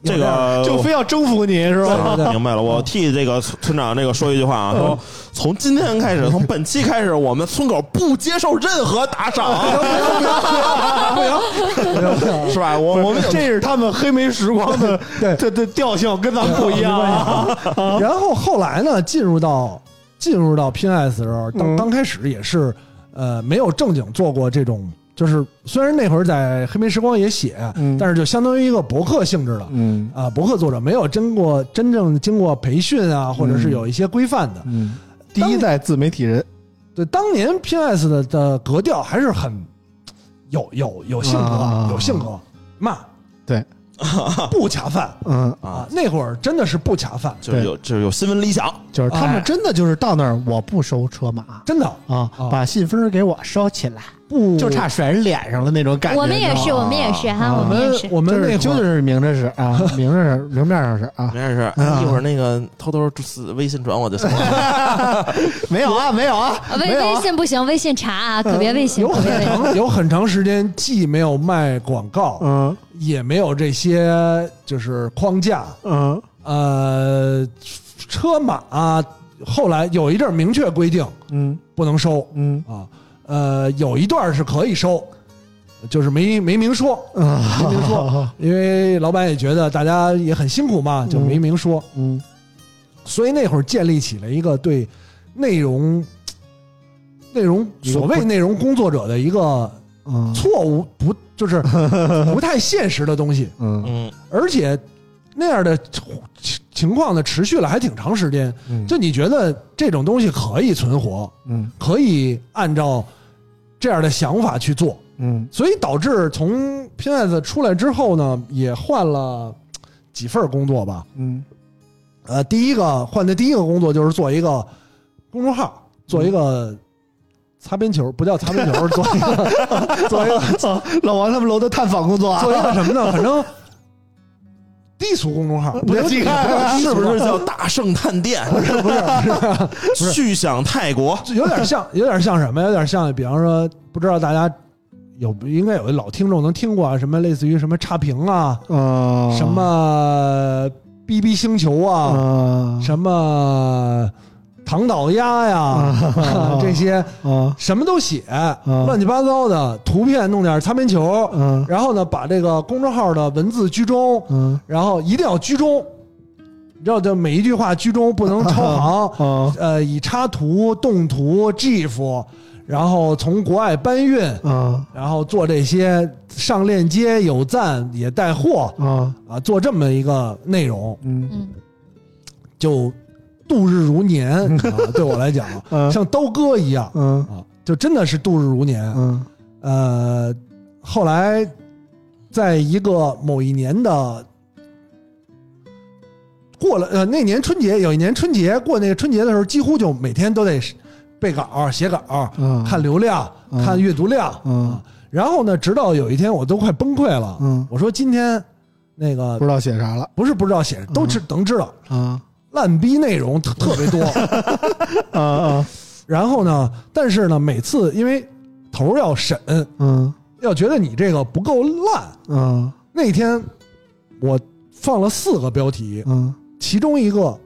这个就非要征服你是吧？明白了，我替这个村村长这个说一句话啊，说从今天开始，从本期开始，我们村口不接受任何打赏，不行，不行，不行，是吧？我我们这是他们黑莓时光的 对的的调性跟咱们不一样啊。然后后来呢，进入到进入到 PNS 的时候，当嗯刚开始也是呃没有正经做过这种，就是虽然那会儿在黑莓时光也写，嗯。但是就相当于一个博客性质的。嗯。啊，博客作者没有经过真正经过培训啊，或者是有一些规范的。嗯。第一代自媒体人，对，当年 PS 的的格调还是很有有有性格，啊有性格，慢，对，不卡饭嗯，啊。啊，，那会儿真的是不卡饭，就是有就是有新闻理想，就是他哎们真的就是到那儿，我不收车马真的啊啊，把信封给我收起来，不就差甩人脸上了那种感觉。我们也是，我们也是哈，啊我们我们也是。我们那会儿就是明着是啊，明着是明面上是啊，没事事，啊一会儿那个偷偷私微信转我就行了。没有啊，没有啊，微微信不行，微信查啊，可别微信，有很。长有很长时间既没有卖广告，嗯也没有这些就是框架，嗯呃，车马、后来有一阵儿明确规定嗯不能收嗯啊，呃，有一段儿是可以收，就是没没明说，啊，没明说，因为老板也觉得大家也很辛苦嘛，就没明说，嗯。所以那会儿建立起了一个对内容。内容所谓内容工作者的一个嗯。错误不就是不太现实的东西，嗯。嗯。而且那样的情情况呢持续了还挺长时间。嗯就你觉得这种东西可以存活，嗯可以按照这样的想法去做，嗯所以导致从 PS 出来之后呢，也换了几份工作吧。嗯呃，第一个换的第一个工作就是做一个公众号，做一个擦边球，不叫擦边球，做一个做一个，老王他们楼的探访工作啊，做一个什么呢？反正低俗公众号，不是你看是不是叫大圣探店？不是不是，去想泰国。有点像，有点像什么？有点像，比方说，不知道大家有应该有的老听众能听过啊，什么类似于什么差评啊，啊什么 BB 星球啊，啊什么唐岛鸭呀，这些啊。什么都写，乱七八糟的图片，弄点擦边球，嗯然后呢，把这个公众号的文字居中，嗯然后一定要居中。你知道，就每一句话居中，不能超行。啊。呃，以插图、动图、GIF，然后从国外搬运，啊。然后做这些上链接、有赞也带货啊。啊，做这么一个内容，嗯。嗯，就度日如年 啊。对我来讲，嗯像刀割一样嗯啊，就真的是度日如年。嗯呃，后来在一个某一年的过了呃那年春节，有一年春节过那个春节的时候，几乎就每天都得背稿、写稿、嗯看流量、嗯看阅读量。然后呢，直到有一天我都快崩溃了。嗯我说今天那个不知道写啥了不是不知道写，都知能知道啊烂逼内容特特别多。啊啊。然后呢，但是呢，每次因为头儿要审，嗯。要觉得你这个不够烂。嗯。那天我放了四个标题，嗯。其中一个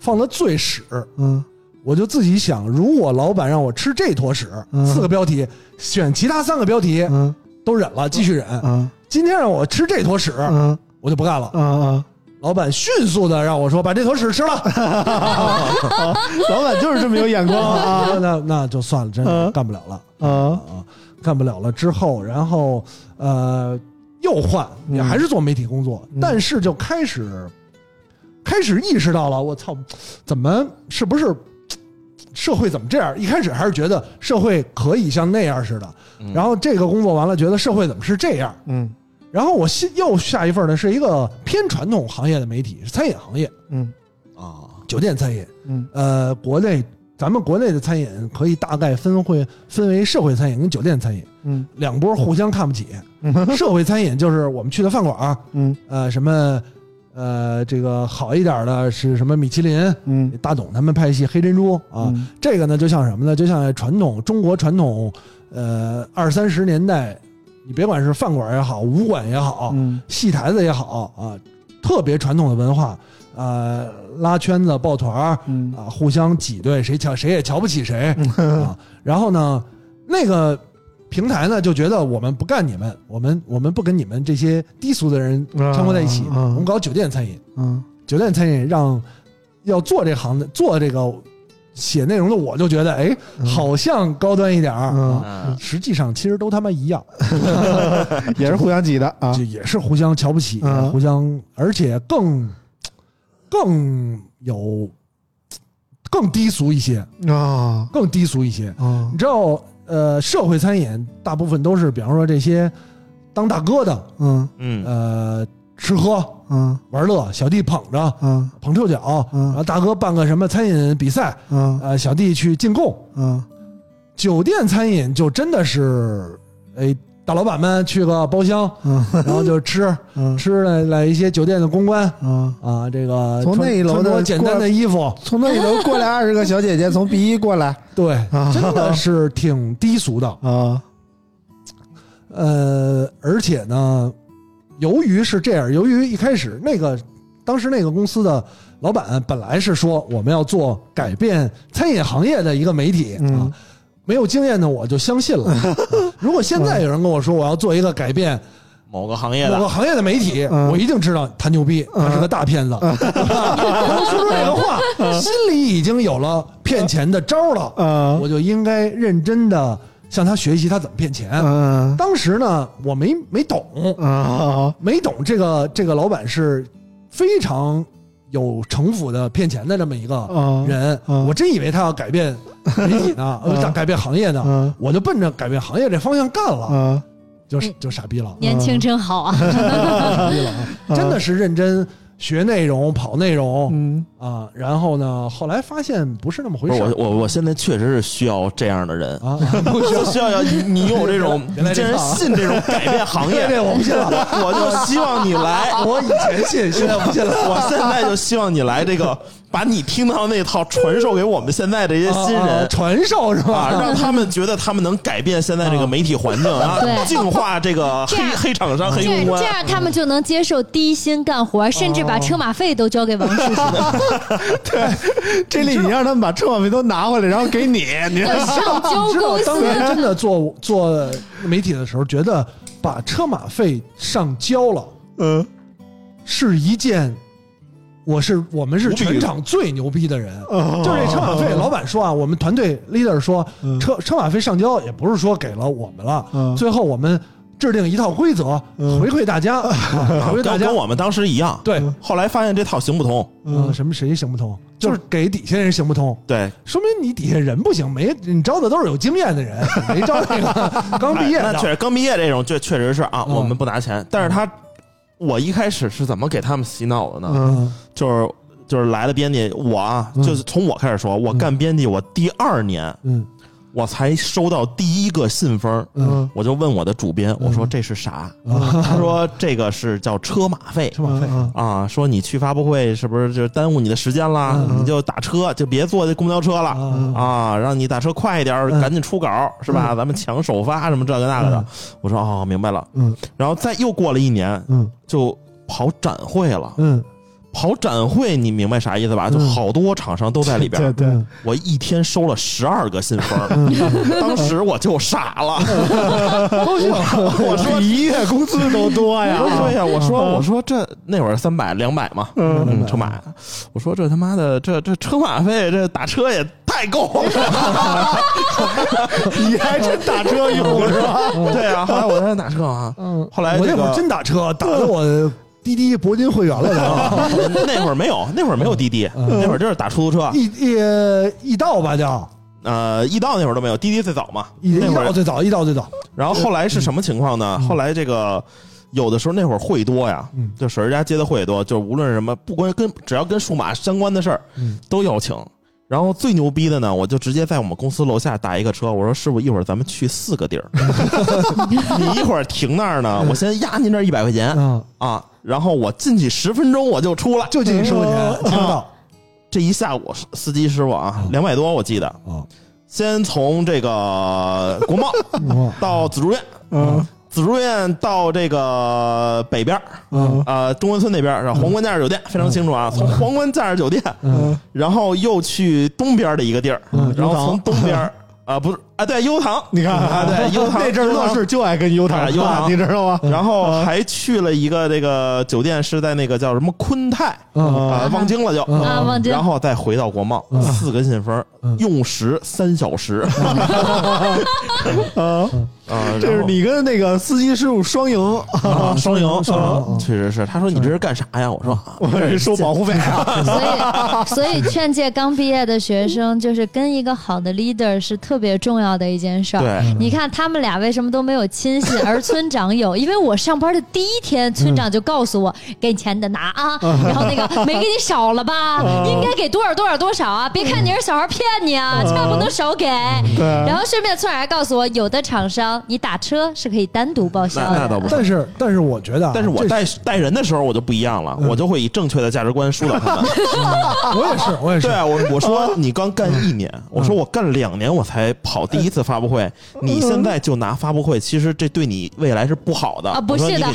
放的最屎，嗯。我就自己想，如果老板让我吃这坨屎，嗯。四个标题选其他三个标题嗯。都忍了，继续忍。嗯。今天让我吃这坨屎，嗯。我就不干了。嗯老板迅速的让我说把这坨屎吃了，老板就是这么有眼光啊。那那就算了，真的嗯干不了了。啊。啊，干不了了。之后，然后呃又换，你还是做媒体工作，嗯。但是就开始开始意识到了，我操，怎么是不是社会怎么这样？一开始还是觉得社会可以像那样似的，嗯。然后这个工作完了，觉得社会怎么是这样？嗯然后我新又下一份呢，是一个偏传统行业的媒体，是餐饮行业，嗯啊，酒店餐饮。嗯呃，国内咱们国内的餐饮可以大概分会分为社会餐饮跟酒店餐饮嗯两波互相看不起。社会餐饮就是我们去的饭馆儿，嗯呃，什么呃，这个好一点的是什么米其林、嗯大董他们派系黑珍珠啊。嗯这个呢，就像什么呢？就像传统中国传统，呃，二三十年代，你别管是饭馆也好，武馆也好，嗯。戏台子也好啊，特别传统的文化，呃，拉圈子、抱团儿嗯啊，互相挤兑，谁瞧谁也瞧不起谁啊。然后呢，那个平台呢就觉得我们不干你们，我们我们不跟你们这些低俗的人生活在一起，啊啊我们搞酒店餐饮，嗯酒店餐饮让要做这行的做这个写内容的，我就觉得哎，好像高端一点儿嗯啊。嗯实际上其实都他妈一样，也是互相挤的啊这也是互相瞧不起，嗯互相，而且更更有更低俗一些，啊更低俗一些。啊你知道，呃，社会餐饮大部分都是，比方说这些当大哥的，嗯嗯呃，吃喝嗯。玩乐，小弟捧着嗯。捧臭脚，嗯。然后大哥办个什么餐饮比赛，嗯。呃，小弟去进贡。嗯。酒店餐饮就真的是，哎，大老板们去个包厢，嗯。然后就吃嗯。吃了来一些酒店的公关嗯，啊，这个从那一楼的穿简单的衣服，从那一楼过来二十个小姐姐，从 B 一过来对，啊。真的是挺低俗的。啊。呃，而且呢，由于是这样，由于一开始那个当时那个公司的老板本来是说我们要做改变餐饮行业的一个媒体没有经验的我就相信了。啊 如果现在有人跟我说我要做一个改变某个行业的某个行业的媒体，嗯我一定知道他牛逼，他是个大骗子。能说出这个话，心里已经有了骗钱的招了，啊我就应该认真的向他学习他怎么骗钱。嗯当时呢，我没没懂，啊没懂这个这个老板是非常有城府的骗钱的这么一个啊人，嗯我真以为他要改变媒体呢，呃嗯改变行业呢，嗯我就奔着改变行业这方向干了，啊。就就傻逼了，年轻真好啊！傻逼了 啊！真的是认真学内容、跑内容嗯。啊，然后呢，后来发现不是那么回事我我我现在确实是需要这样的人，啊，不需要需要要你你有这种，你竟然这套啊。信这种改变行业，这我不信了，我就希望你来，我以前信，现在不信了。我现在就希望你来这个，把你听到那套传授给我们现在这些新啊啊人。传授是啊，吧？让他们觉得他们能改变现在这个媒体环境 啊对，净化这个黑这黑厂商、黑公关这。样他们就能接受低薪干活，甚至把车马费都交给王叔叔，这里你让他们把车马费都拿回来，然后给你，你让上交知道公当年。真的做做媒体的时候，觉得把车马费上交了嗯是一件，我是我们是全场最牛逼的人。哦。就是这车马费，老板说啊，我们团队 leader 说，嗯。车车马费上交也不是说给了我们了，嗯。最后我们制定一套规则嗯。回馈大家，啊回馈大家。跟跟。我们当时一样，对，后来发现这套行不通，嗯，什么谁行不通？就是给底下人行不通，对，说明你底下人不行，没你招的都是有经验的人，没招那个刚毕业的。确实刚毕业这种，确确实是啊，嗯。我们不拿钱，但是他，我一开始是怎么给他们洗脑的呢？嗯。就是就是来了编辑，我啊，嗯。就是从我开始说，我干编辑，我第二年嗯我才收到第一个信封，嗯，我就问我的主编，我说这是啥？啊他说这个是叫车马费。车马费嗯啊，说你去发布会是不是就耽误你的时间啦？嗯你就打车，就别坐这公交车了啊啊，让你打车快一点，嗯赶紧出稿是吧？咱们抢首发什么这个那个的嗯。我说哦，明白了。嗯然后再又过了一年，嗯就跑展会了。嗯跑展会，你明白啥意思吧？就嗯好多厂商都在里边。对对，我一天收了十二个信封，嗯。当时我就傻了。我说一月工资都多呀，对呀，我说我说这那会儿三百两百嘛，嗯，车马，我说这他妈的这这车马费这打车也太够了，你还真打车用是吧？对啊，后来我在打车啊，嗯，后来这个我那会儿真打车，打的我滴滴铂金会员了都，那会儿没有，那会儿没有滴滴，那会儿就是打出租车，易易易到吧叫呃，易到那会儿都没有，滴滴最早嘛，易易那会儿，到最早，易到最早，然后后来是什么情况呢？后来这个。有的时候那会儿会多呀，嗯就婶儿家接的会多，就是无论什么，不光跟只要跟数码相关的事儿，嗯都邀请。然后最牛逼的呢，我就直接在我们公司楼下打一个车，我说师傅，一会儿咱们去四个地儿，你一会儿停那儿呢，我先压您这一百块钱嗯，啊，然后我进去十分钟我就出来，就进去十块钱，听不到这一下午司机师傅啊，两百多我记得，啊，先从这个国贸 嗯到紫竹院，嗯。紫竹院到这个北边儿嗯。呃，中关村那边儿是皇冠假日酒店，非常清楚啊。从皇冠假日酒店，嗯。然后又去东边的一个地儿，嗯。然后从东边儿啊，不是啊，对，优糖，你看啊，对，优糖那阵儿乐视就爱跟优糖啊优糖你知道吗？然后还去了一个这个酒店，是在那个叫什么昆泰嗯啊，忘记了就，啊，忘记了然后再回到国贸，四个信封，用时三小时 啊，啊，这是你跟那个司机师傅双赢，啊双赢，双赢确实是。他说你这是干啥呀？我说啊我是收保护费啊。所以，所以劝诫刚毕业的学生，就是跟一个好的 leader 是特别重要的一件事儿。对，你看他们俩为什么都没有亲信，而村长有？因为我上班的第一天，村长就告诉我，给你钱你得拿啊，然后那个没给你少了吧，应该给多少多少多少啊，别看你是小孩骗你啊，千万不能少给。对然后顺便村长还告诉我，有的厂商你打车是可以单独报销的。那那倒不是。但是但是我觉得啊，但是我这带带人的时候我就不一样了，我就会以正确的价值观疏导他们。我也是我也是。对，啊，我我说你刚干一年，我说我干两年我才跑第一次发布会，你现在就拿发布会，其实这对你未来是不好的。啊不是的。我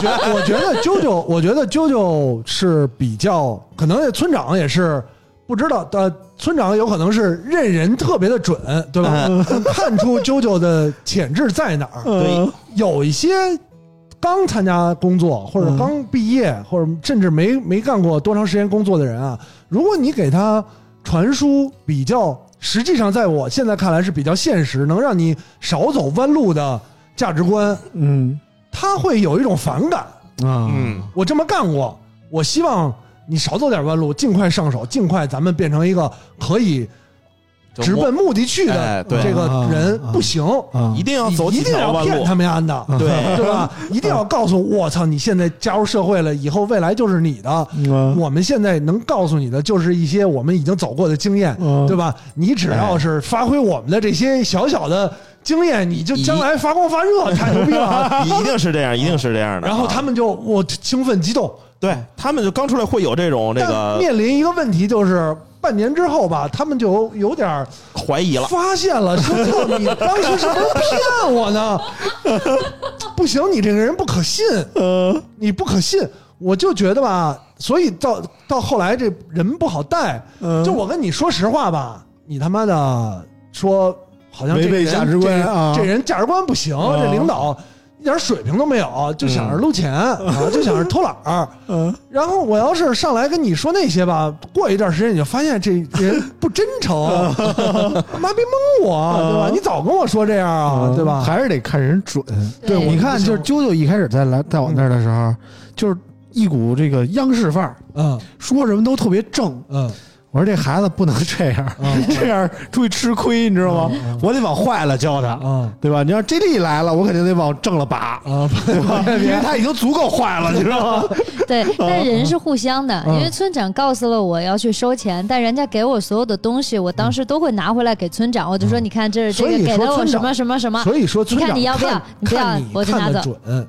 觉得，我觉得啾啾，我觉得啾啾是比较，可能村长也是不知道的，村长有可能是认人特别的准，对吧？看出啾啾的潜质在哪儿。对有一些刚参加工作或者刚毕业，或者甚至没没干过多长时间工作的人啊，如果你给他传输比较，实际上在我现在看来是比较现实，能让你少走弯路的价值观，嗯他会有一种反感。啊，嗯，我这么干过，我希望你少走点弯路，尽快上手，尽快咱们变成一个可以直奔目的去的这个人啊，不行，啊一定要走你一定要骗他。们家的。对 对吧？一定要告诉我操！你现在加入社会了，以后未来就是你的。嗯我们现在能告诉你的，就是一些我们已经走过的经验，嗯对吧？你只要是发挥我们的这些小小的经验，你就将来发光发热，太牛逼了啊！一定是这样，一定是这样的。然后他们就我兴奋激动，对他们就刚出来会有这种这个面临一个问题，就是半年之后吧，他们就有点怀疑了。发现了，说操，你当时是不是骗我呢？不行，你这个人不可信，呃你不可信。我就觉得吧，所以到到后来这人不好带。嗯就我跟你说实话吧，你他妈的说好像这违背人价值观这啊这人价值观不行，啊这领导一点水平都没有，就想着搂钱啊，就想着偷懒儿。嗯然后我要是上来跟你说那些吧，过一段时间你就发现这人不真诚，妈逼蒙我，对吧？你早跟我说这样啊，对吧？还是得看人准。对你看，就是啾啾一开始在来在我那儿的时候，就是一股这个央视范儿，嗯说什么都特别正。嗯我说这孩子不能这样，这样出去吃亏，你知道吗？我得往坏了教他，嗯对吧？你要 J 莉来了，我肯定得往正了拔，啊，对吧？因为他已经足够坏了，你知道吗？对，但人是互相的，嗯因为村长告诉了我要去收钱，但人家给我所有的东西，我当时都会拿回来给村长，我就说你看这是这个给说村长了我什么什么什么，所以说村长你看你要不要看你不要我就拿走看得准，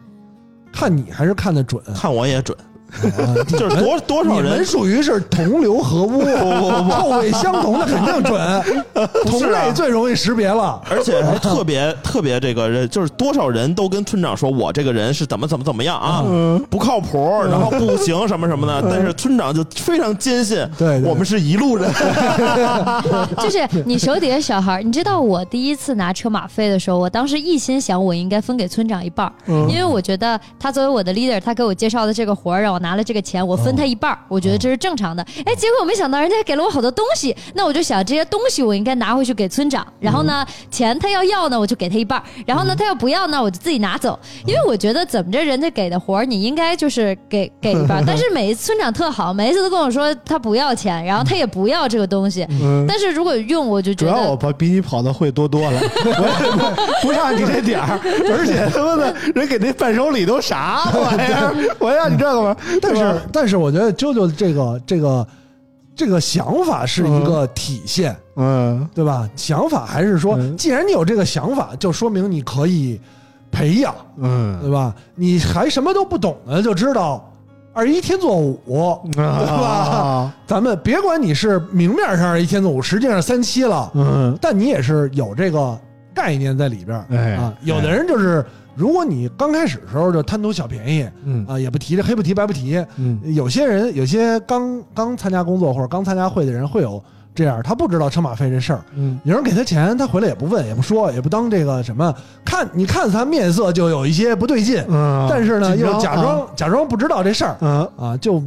看你还是看得准，看我也准，啊 就是多多少你们人属于是同流合污，臭味相同的肯定准，同类最容易识别了。而且还特别特别这个人，就是多少人都跟村长说我这个人是怎么怎么怎么样啊，不靠谱，然后不行什么什么的。但是村长就非常坚信，对对我们是一路人。就是你手底下小孩，你知道我第一次拿车马费的时候，我当时一心想我应该分给村长一半儿，因为我觉得他作为我的 leader，他给我介绍的这个活儿，让我拿了这个钱，我分他一半儿，我觉得这是正常的。哎，结果没想到人家给了我好多东西，那我就想这些东西我应该拿回去给村长，然后呢，钱他要要呢，我就给他一半儿，然后呢，他要不要呢，我就自己拿走，因为我觉得怎么着人家给的活儿，你应该就是给给一半儿。但是每一次村长特好，每一次都跟我说他不要钱，然后他也不要这个东西，但是如果用我就觉主要我。跑比你跑的会多多了，我不差你这点儿，而且他妈的人给那伴手礼都啥玩意儿？我要你这个吗？但是但是我觉得啾啾这个这个这个想法是一个体现，嗯对吧？想法还是说，嗯既然你有这个想法，就说明你可以培养，嗯对吧？你还什么都不懂呢，就知道二一天作五，对吧？啊咱们别管你是明面上二一天作五，实际上三七了，嗯但你也是有这个概念在里边儿哎啊。有的人就是，如果你刚开始的时候就贪图小便宜嗯。啊，也不提这黑不提白不提，嗯。有些人有些刚刚参加工作或者刚参加会的人会有这样，他不知道车马费这事儿。嗯。有人给他钱，他回来也不问，也不说，也不当这个什么。看你看他面色就有一些不对劲，嗯，但是呢又假装、假装不知道这事儿嗯。啊，就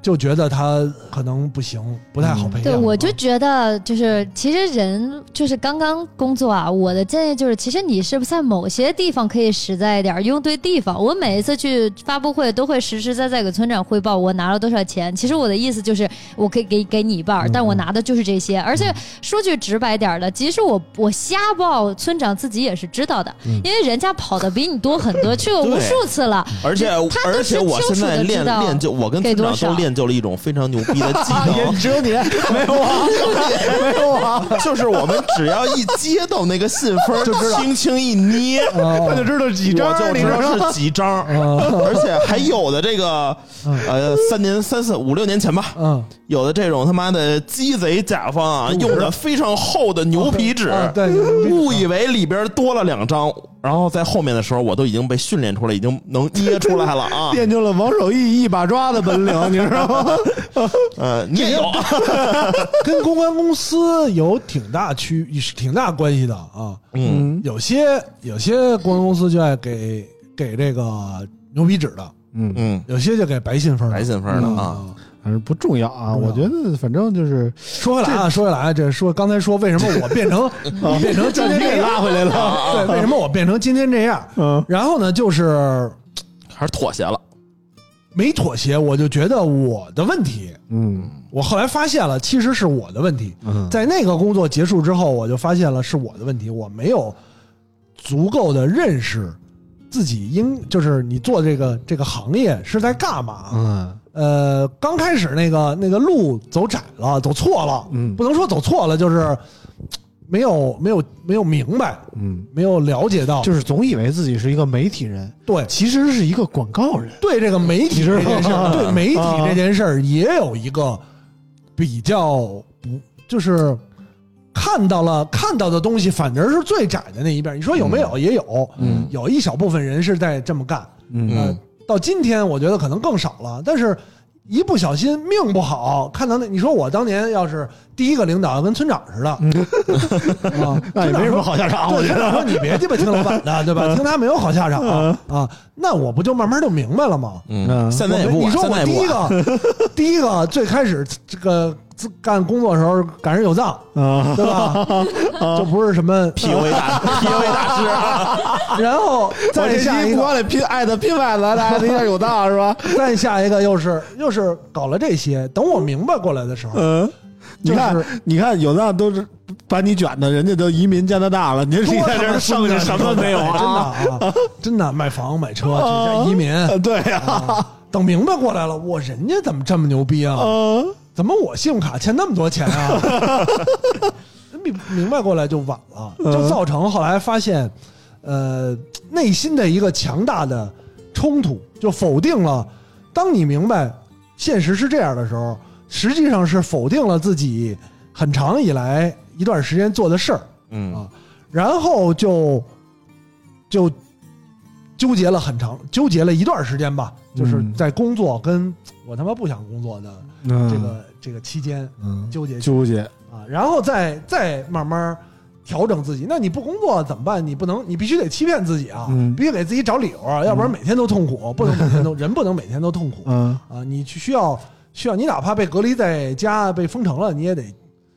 就觉得他可能不行，不太好培养。对，我就啊觉得就是，其实人就是刚刚工作啊，我的建议就是，其实你是不是在某些地方可以实在一点，用对地方。我每一次去发布会都会实实在在给村长汇报我拿了多少钱。其实我的意思就是，我可以给给你一半，但我拿的就是这些。而且说句直白点的，即使我我瞎报，村长自己也是知道的，因为人家跑的比你多很多，去过无数次了。而且他都是而且我清楚现在练地知道练就，我跟村长给多少都练就了一种非常牛逼的技也能，只有你 没有我，没有我，就是我们只要一接到那个信封，就轻轻一捏，他就知道几张，我就知道是几张，而且还有的这个呃三年三四五六年前吧，嗯，有的这种他妈的鸡贼甲方啊，用的非常厚的牛皮纸，误以为里边多了两张，然后在后面的时候，我都已经被训练出来，已经能捏出来了啊。练就了王守义一把抓的本领，你知道吗？呃，你也有，跟公关公司有挺大区挺大关系的啊。嗯有些有些公关公司就爱给给这个牛皮纸的，嗯，嗯，有些就给白信封。白信封的嗯啊。反正不重要啊，我觉得反正就是说回来啊，说回来，这说刚才说为什么我变成 你变成今天这样，拉回来了，对，为什么我变成今天这样？嗯然后呢，就是还是妥协了。没妥协，我就觉得我的问题，嗯我后来发现了，其实是我的问题。嗯在那个工作结束之后，我就发现了是我的问题，我没有足够的认识自己应就是你做这个这个行业是在干嘛。嗯呃，刚开始那个那个路走窄了，走错了，嗯不能说走错了，就是没有没有没有明白，嗯，没有了解到，就是总以为自己是一个媒体人，对其实是一个广告人。对这个媒体这件事对媒体啊这件事儿也有一个比较不就是。看到了，看到的东西反正是最窄的那一边。你说有没有？也有，嗯有一小部分人是在这么干。嗯呃，到今天我觉得可能更少了，但是一不小心命不好，看到那你说我当年要是第一个领导跟村长似的，啊，那也没什么好下场，我对，觉得。说你别鸡巴听老板的，对吧？听他没有好下场啊啊，那我不就慢慢就明白了吗？嗯，现在也不你说我第一。个，第一个最开始这个自干工作的时候赶上有藏，啊，对吧？就不是什么 PUA 大 PUA 大师，然后再下一个，期不往里拼爱的拼外了，大家一下有道是吧？再下一个又是又是搞了这些。等我明白过来的时候，嗯，你看就是，你看，有藏都是把你卷的，人家都移民加拿大了，你你在这儿剩下什么没有真的啊？啊，真的买房买车去加移民。呃对呀，等明白过来了，我人家怎么这么牛逼啊？嗯怎么我信用卡欠那么多钱啊？明明白过来就晚了，就造成后来发现，呃，内心的一个强大的冲突，就否定了。当你明白现实是这样的时候，实际上是否定了自己很长以来一段时间做的事儿，嗯啊然后就就纠结了很长，纠结了一段时间吧，就是嗯在工作跟我他妈不想工作的嗯。这个、这个期间嗯。纠结纠结，啊，然后再再慢慢调整自己。那你不工作怎么办？你不能，你必须得欺骗自己啊，嗯。必须给自己找理由啊，要不然每天都痛苦，不能每天都人不能每天都痛苦。嗯，啊。你去需要需要，你哪怕被隔离在家被封城了，你也得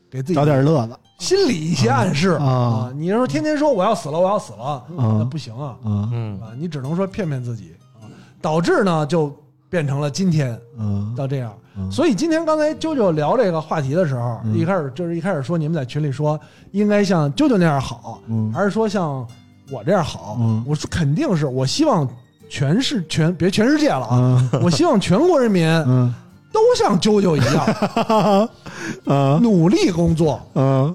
给自己找点乐子心理一些暗示。啊。啊。你要说天天说我要死了，我要死了，啊。那不行啊，啊。嗯。啊，你只能说骗骗自己啊，导致呢就变成了今天嗯到这样。嗯所以今天刚才啾啾聊这个话题的时候，嗯。一开始就是一开始说你们在群里说应该像啾啾那样好，嗯。还是说像我这样好？嗯。我说肯定是我希望全是全别全世界了啊，嗯。我希望全国人民嗯。都像啾啾一样嗯 努力工作，嗯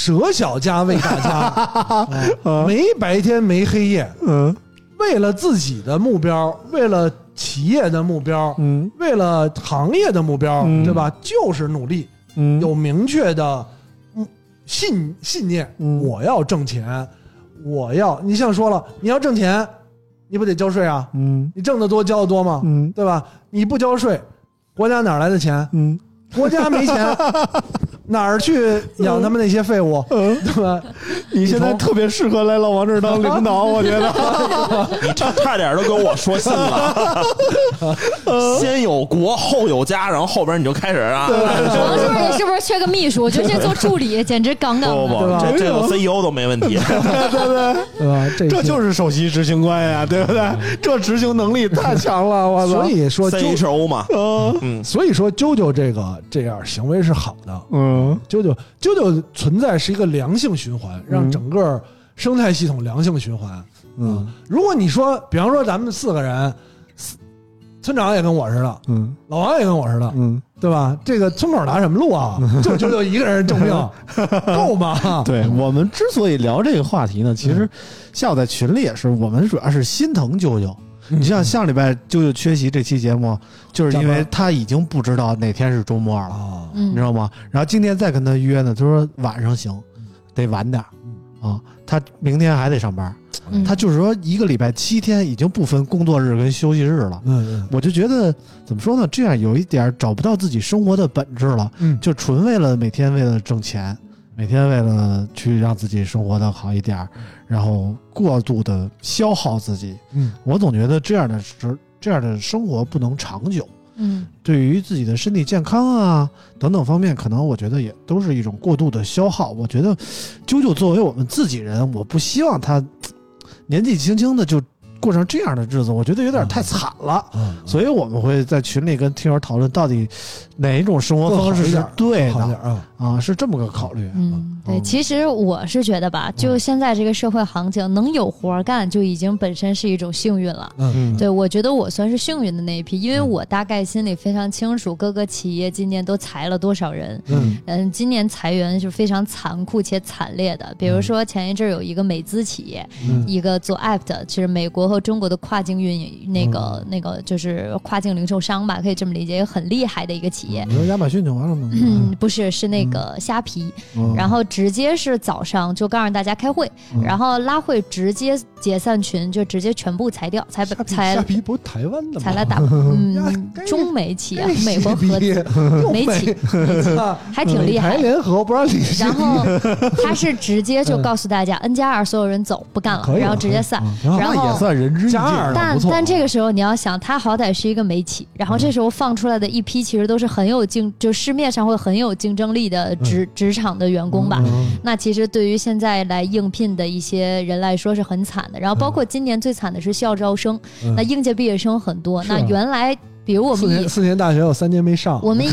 舍小家为大家，没白天没黑夜，嗯为了自己的目标，为了企业的目标，嗯为了行业的目标，嗯对吧？就是努力。嗯有明确的嗯信信念，嗯我要挣钱，我要你像说了，你要挣钱，你不得交税啊？嗯你挣得多交得多吗？嗯对吧？你不交税，国家哪来的钱？嗯国家没钱，哪儿去养他们那些废物，对吧？你现在特别适合来老王这儿当领导，我觉得。你差差点都跟我说信了。先有国，后有家，然后后边你就开始啊。王叔，你是不是缺个秘书？我觉得这做助理简直杠杠的。不不不，这这个 CEO 都没问题。对吧？这这就是首席执行官呀，对不对？这执行能力太强了，我操！所以说啾，CHO 嘛，嗯嗯，所以说啾啾这个这样行为是好的。嗯啾啾啾啾存在是一个良性循环，让整个生态系统良性循环。嗯如果你说，比方说咱们四个人，村长也跟我似的，嗯老王也跟我似的，嗯，对吧？这个村口拿什么路啊？就舅舅一个人证明，够吗？对我们之所以聊这个话题呢，其实下午在群里也是，我们主要是心疼啾啾。你像下礼拜舅舅缺席这期节目，就是因为他已经不知道哪天是周末了，你知道吗？然后今天再跟他约呢，他说晚上行，得晚点儿啊，他明天还得上班。嗯他就是说一个礼拜七天已经不分工作日跟休息日了。嗯我就觉得怎么说呢，这样有一点找不到自己生活的本质了，嗯就纯为了每天为了挣钱，每天为了去让自己生活的好一点儿，然后过度的消耗自己。嗯我总觉得这样的生这样的生活不能长久。嗯对于自己的身体健康啊等等方面，可能我觉得也都是一种过度的消耗。我觉得，啾啾作为我们自己人，我不希望他年纪轻轻的就过上这样的日子，我觉得有点太惨了。嗯，所以我们会在群里跟听友讨论，到底哪一种生活方式是对的好点啊，啊？是这么个考虑。嗯，对，嗯其实我是觉得吧，就现在这个社会行情，能有活儿干就已经本身是一种幸运了。嗯对，我觉得我算是幸运的那一批，因为我大概心里非常清楚，各个企业今年都裁了多少人。嗯嗯，今年裁员是非常残酷且惨烈的。比如说前一阵儿有一个美资企业，嗯一个做 app 的，就是美国和中国的跨境运营，那个、那个就是跨境零售商吧，可以这么理解，很厉害的一个企业。你说亚马逊就完了吗？嗯，不是，是那个虾皮，嗯然后直接是早上就告诉大家开会，嗯。然后拉会直接解散群，就直接全部裁掉，裁裁虾皮不是台湾的吗？裁了大 呀嗯中美企啊，美国合虾资美企，还挺厉害台。联合不让你然后他是直接就告诉大家 N 加二所有人走不干了，然后直接散。然后也算人之义尽加二但但这个时候你要想，他好歹是一个美企，然后这时候放出来的一批其实都是很有竞，就市面上会很有竞争力的职职场的员工吧。嗯那其实对于现在来应聘的一些人来说是很惨的。然后包括今年最惨的是校招生，嗯那应届毕业生很多。啊那原来比如我们四年四年大学有三年没上，我们 以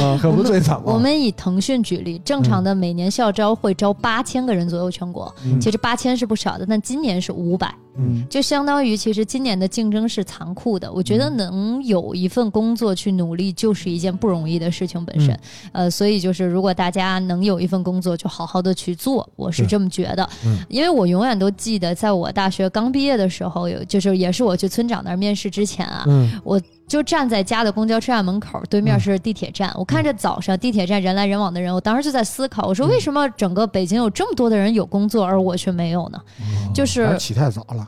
啊可不最惨吗？我们以腾讯举例，正常的每年校招会招八千个人左右，全国嗯其实八千是不少的，但今年是五百。嗯就相当于其实今年的竞争是残酷的。我觉得能有一份工作去努力，就是一件不容易的事情本身。呃，所以就是如果大家能有一份工作，就好好的去做，我是这么觉得。嗯因为我永远都记得，在我大学刚毕业的时候，有就是也是我去村长那儿面试之前啊，嗯我就站在家的公交车站门口，对面是地铁站。我看着早上地铁站人来人往的人，我当时就在思考，我说为什么整个北京有这么多的人有工作，而我却没有呢？就是起太早了，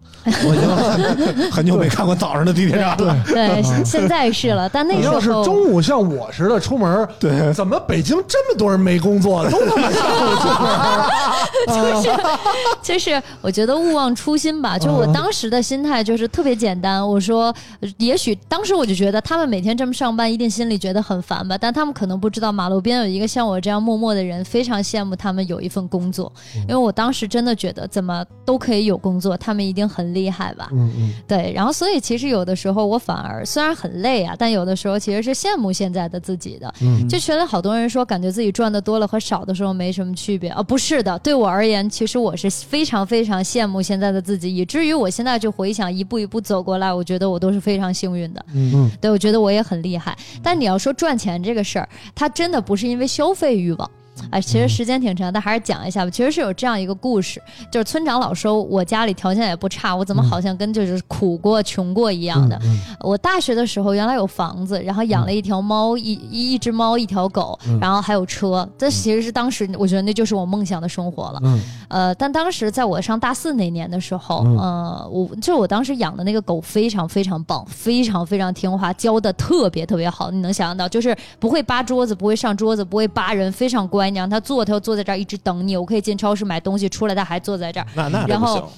我已经很很久没看过早上的地铁站了。对，现在是了，但那你要是时候中午像我似的出门，对怎么北京这么多人没工作，都他妈下午出门？就是我觉得勿忘初心吧。就我当时的心态就是特别简单，我说，也许当时我就觉得他们每天这么上班，一定心里觉得很烦吧，但他们可能不知道马路边有一个像我这样默默的人，非常羡慕他们有一份工作。因为我当时真的觉得怎么都可以有工作，他们一定很厉害吧。嗯嗯对，然后所以其实有的时候我反而虽然很累啊，但有的时候其实是羡慕现在的自己的。嗯就觉得好多人说感觉自己赚的多了和少的时候没什么区别啊，不是的，对我而言，其实我是非常非常羡慕现在的自己，以至于我现在就回想一步一步走过来，我觉得我都是非常幸运的。嗯对，我觉得我也很厉害。但你要说赚钱这个事儿，它真的不是因为消费欲望。哎，其实时间挺长，但还是讲一下吧。其实是有这样一个故事，就是村长老说我家里条件也不差，我怎么好像跟就是苦过、穷过一样的。嗯我大学的时候原来有房子，然后养了一条猫，一一一只猫，一条狗，然后还有车。这其实是当时我觉得那就是我梦想的生活了。嗯呃，但当时在我上大四那年的时候，嗯呃，我就我当时养的那个狗非常非常棒，非常非常听话，教的特别特别好。你能想象到，就是不会扒桌子，不会上桌子，不会扒人，非常乖。你让它坐，他就坐在这儿一直等你。我可以进超市买东西，出来他还坐在这儿。那那这然后。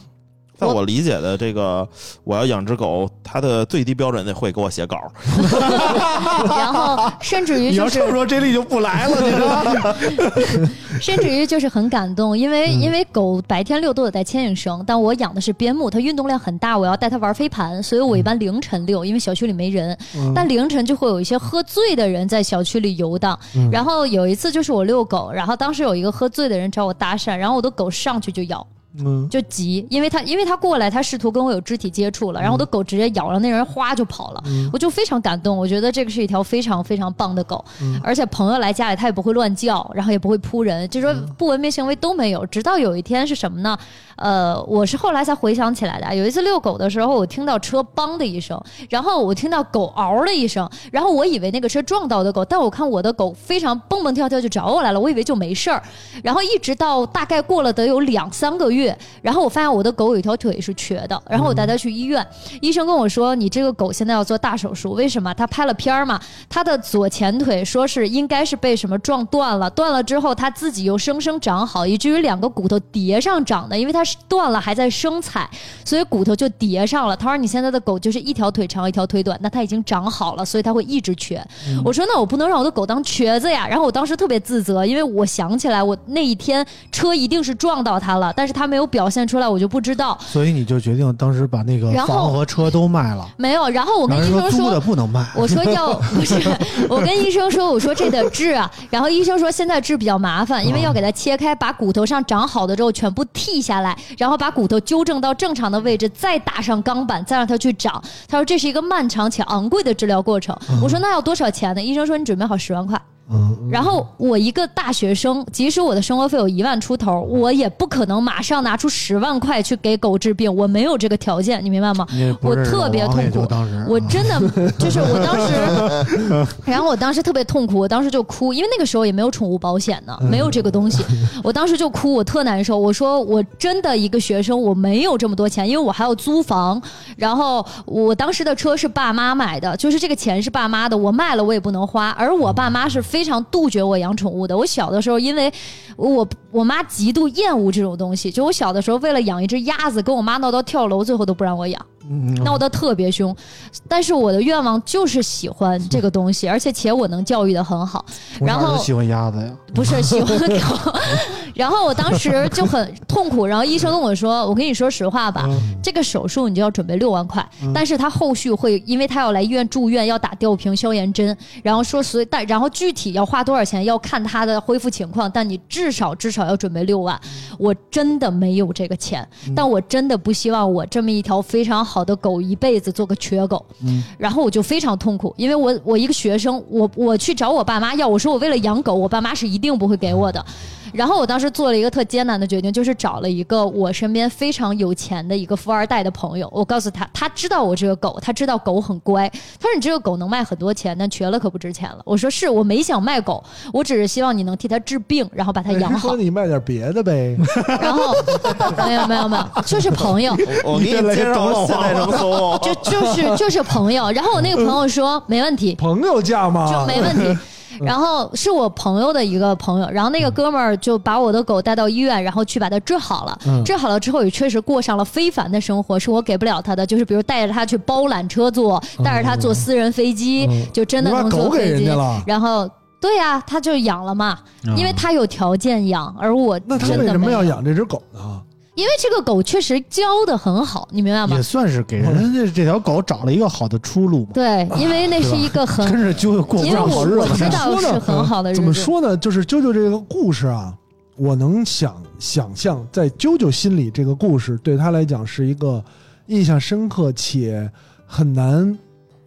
在我理解的这个，我要养只狗，它的最低标准得会给我写稿。然后甚至于就是你要这么说，这里就不来了，你知道吗？甚至于就是很感动，因为、因为狗白天遛都得带牵引绳，但我养的是边牧，它运动量很大，我要带它玩飞盘，所以我一般凌晨遛，因为小区里没人。但凌晨就会有一些喝醉的人在小区里游荡。然后有一次就是我遛狗，然后当时有一个喝醉的人找我搭讪，然后我的狗上去就咬。嗯，就急，因为他因为他过来，他试图跟我有肢体接触了，然后我的狗直接咬了那人，哗就跑了，我就非常感动，我觉得这个是一条非常非常棒的狗，而且朋友来家里它也不会乱叫，然后也不会扑人，就说不文明行为都没有。直到有一天是什么呢？呃，我是后来才回想起来的，有一次遛狗的时候，我听到车梆的一声，然后我听到狗嗷的一声，然后我以为那个车撞到我的狗，但我看我的狗非常蹦蹦跳跳就找我来了，我以为就没事儿，然后一直到大概过了得有两三个月，然后我发现我的狗有一条腿是瘸的，然后我带它去医院，医生跟我说你这个狗现在要做大手术，为什么？他拍了片儿嘛，它的左前腿说是应该是被什么撞断了，断了之后它自己又生生长好，以至于两个骨头叠上长的，因为它是断了还在生采，所以骨头就叠上了。他说你现在的狗就是一条腿长一条腿短，那它已经长好了，所以它会一直瘸。我说那我不能让我的狗当瘸子呀。然后我当时特别自责，因为我想起来我那一天车一定是撞到它了，但是它没有表现出来，我就不知道。所以你就决定当时把那个房和车都卖了。没有，然后我跟医生说不能卖，我说要 不是，我跟医生说，我说这得治啊。然后医生说现在治比较麻烦，因为要给它切开，把骨头上长好的之后全部剃下来，然后把骨头纠正到正常的位置，再打上钢板，再让它去长。他说这是一个漫长且昂贵的治疗过程。我说那要多少钱呢？医生说你准备好十万块。嗯，然后我一个大学生，即使我的生活费有一万出头，我也不可能马上拿出十万块去给狗治病，我没有这个条件，你明白吗？我特别痛苦。我真的就是我当时，然后我当时特别痛苦，我当时就哭，因为那个时候也没有宠物保险呢，没有这个东西，我当时就哭，我特难受。我说我真的一个学生，我没有这么多钱，因为我还要租房，然后我当时的车是爸妈买的，就是这个钱是爸妈的，我卖了我也不能花，而我爸妈是非常杜绝我养宠物的。我小的时候，因为我我妈极度厌恶这种东西，就我小的时候为了养一只鸭子，跟我妈闹到跳楼，最后都不让我养。嗯闹得特别凶，但是我的愿望就是喜欢这个东西，而且且我能教育的很好，然后从哪儿就喜欢鸭子呀，不是喜欢狗，然后我当时就很痛苦，然后医生跟我说：“我跟你说实话吧，这个手术你就要准备六万块，但是他后续会，因为他要来医院住院，要打吊瓶、消炎针，然后说所以但然后具体要花多少钱要看他的恢复情况，但你至少至少要准备六万。我真的没有这个钱，但我真的不希望我这么一条非常好的狗一辈子做个瘸狗。然后我就非常痛苦，因为我我一个学生，我我去找我爸妈要，我说我为了养狗，我爸妈是一定不会给我的。然后我当时做了一个特艰难的决定，就是找了一个我身边非常有钱的一个富二代的朋友。我告诉他，他知道我这个狗，他知道狗很乖。他说你这个狗能卖很多钱，但瘸了可不值钱了。我说是我没想卖狗，我只是希望你能替它治病，然后把它养好说。你卖点别的呗，然后没有没有没有，就是朋友。我给你介绍现在能搜哦。就就是就是朋友，然后我那个朋友说没问题，朋友价嘛，就没问题。然后是我朋友的一个朋友，然后那个哥们儿就把我的狗带到医院，然后去把它治好了。治好了之后，也确实过上了非凡的生活，是我给不了他的。就是比如带着他去包缆车坐，带着他坐私人飞机，就真的把能坐飞机了。然后对呀、他就养了嘛，因为他有条件养，而我那他为什么要？养这只狗呢？因为这个狗确实教的很好，你明白吗也？算是给人家这条狗找了一个好的出路嘛，对，因为那是一个很跟着啾啾过日子。我知道说呢是很好的日子。怎么说呢？就是啾啾这个故事啊，我能想想象，在啾啾心里，这个故事对他来讲是一个印象深刻且很难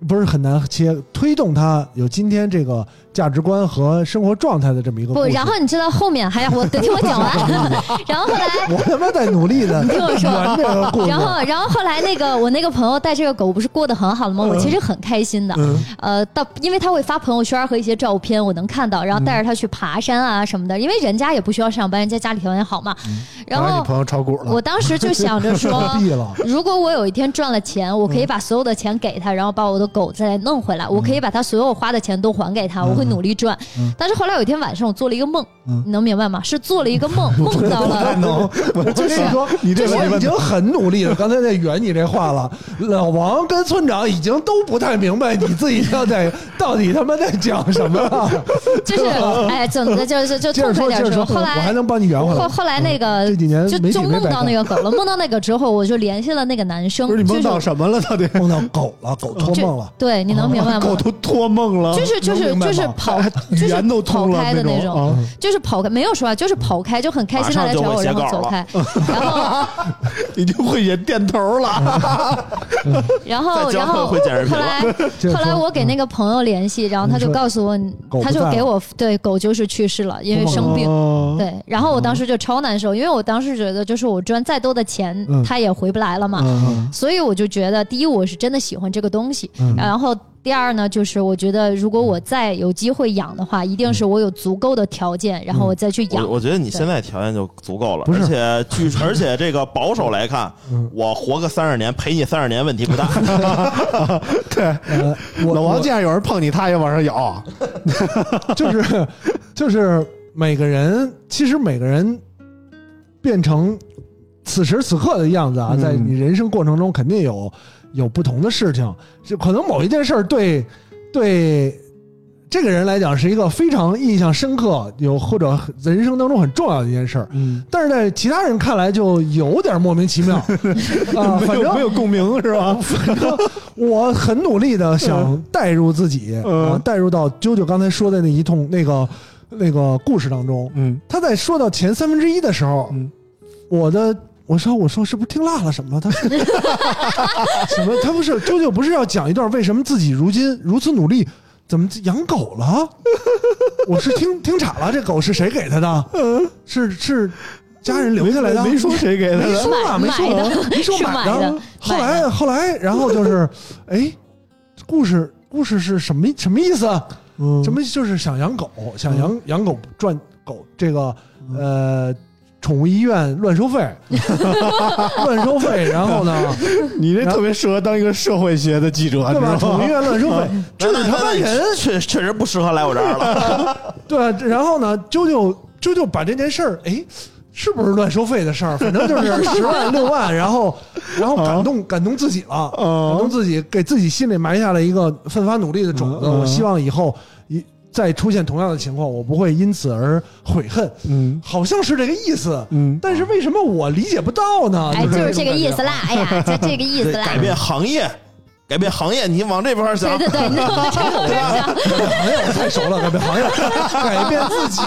不是很难且，推动他有今天这个价值观和生活状态的这么一个不，然后你知道后面还要我得听我讲完，然后后来我他妈在努力的听我说。然后，然后后来那个我那个朋友带这个狗不是过得很好了吗？我其实很开心的。嗯呃，到因为他会发朋友圈和一些照片，我能看到，然后带着他去爬山啊什么的。因为人家也不需要上班，人家家里条件好嘛。然后你朋友炒股了，我当时就想着说 如果我有一天赚了钱，我可以把所有的钱给他，然后把我的狗再弄回来。我可以把他所有花的钱都还给他，我会努力赚。但是后来有一天晚上，我做了一个梦，你能明白吗？是做了一个梦，梦到了。能，我 就跟你说，你这我已经很努力了。刚才在圆你这话了，老王跟村长已经都不太明白你自己要在 到底他妈在讲什么了。就是哎，总的就是就痛快点说，后来我还能帮你圆回来。后后来那个这几年就就梦到那个狗了，梦到那个之后，我就联系了那个男生，不是你梦到什么了？到底梦到狗了，狗托梦了。对，你能明白吗？狗都托梦了，就是就是就是跑哎就是都跑通了开的那种，啊。就是跑开，没有说啊，就是跑开，就很开心的来找我，然后走开，然后已经会也点头了。然后然后后来 后来我给那个朋友联系，然后他就告诉我他就给我对狗就是去世了，因为生病。哦，对，然后我当时就超难受，因为我当时觉得，就是我赚再多的钱嗯，他也回不来了嘛。嗯。所以我就觉得，第一，我是真的喜欢这个东西，嗯。然后第二呢，就是我觉得如果我再有机会养的话，一定是我有足够的条件，然后我再去养我。我觉得你现在条件就足够了，不是而且据 而且这个保守来看，我活个三十年，陪你三十年问题不大。对，老王我见有人碰你，他也往上咬。就是就是每个人，其实每个人变成此时此刻的样子啊，嗯在你人生过程中肯定有有不同的事情，就可能某一件事儿对对这个人来讲是一个非常印象深刻，有或者人生当中很重要的一件事儿。嗯，但是在其他人看来就有点莫名其妙 啊，反正没有共鸣是吧？反正我很努力的想带入自己，嗯啊，带入到啾啾刚才说的那一通那个那个故事当中。嗯他在说到前三分之一的时候，嗯我的我说我说是不是听落了什么？他 说什么？他不是舅舅不是要讲一段为什么自己如今如此努力，怎么养狗了？我是听听岔了，这狗是谁给他的？是是家人留下来的？没说谁给他的。没说啊，没说没说是买买的后来后来，然后就是，哎，故事故事是什么什么意思？嗯什么就是想养狗，想养养狗赚狗这个呃。宠物医院乱收费，乱收费，然后呢，你这特别适合当一个社会学的记者，对吧？宠物医院乱收费，这他妈人，确确实不适合来我这儿了。对啊，然后呢，啾啾啾啾把这件事儿，哎，是不是乱收费的事儿？反正就是十万六万，然后然后感动感动自己了，啊。感动自己，给自己心里埋下了一个奋发努力的种子。嗯嗯。我希望以后一再出现同样的情况，我不会因此而悔恨。嗯好像是这个意思，嗯但是为什么我理解不到呢？哎，就是这个意思啦。啦，哎呀，就这个意思啦。改变行业，改变行业，你往这边想对。对对，你往这个边想。改变行业我太熟了，改变行业，改变自己，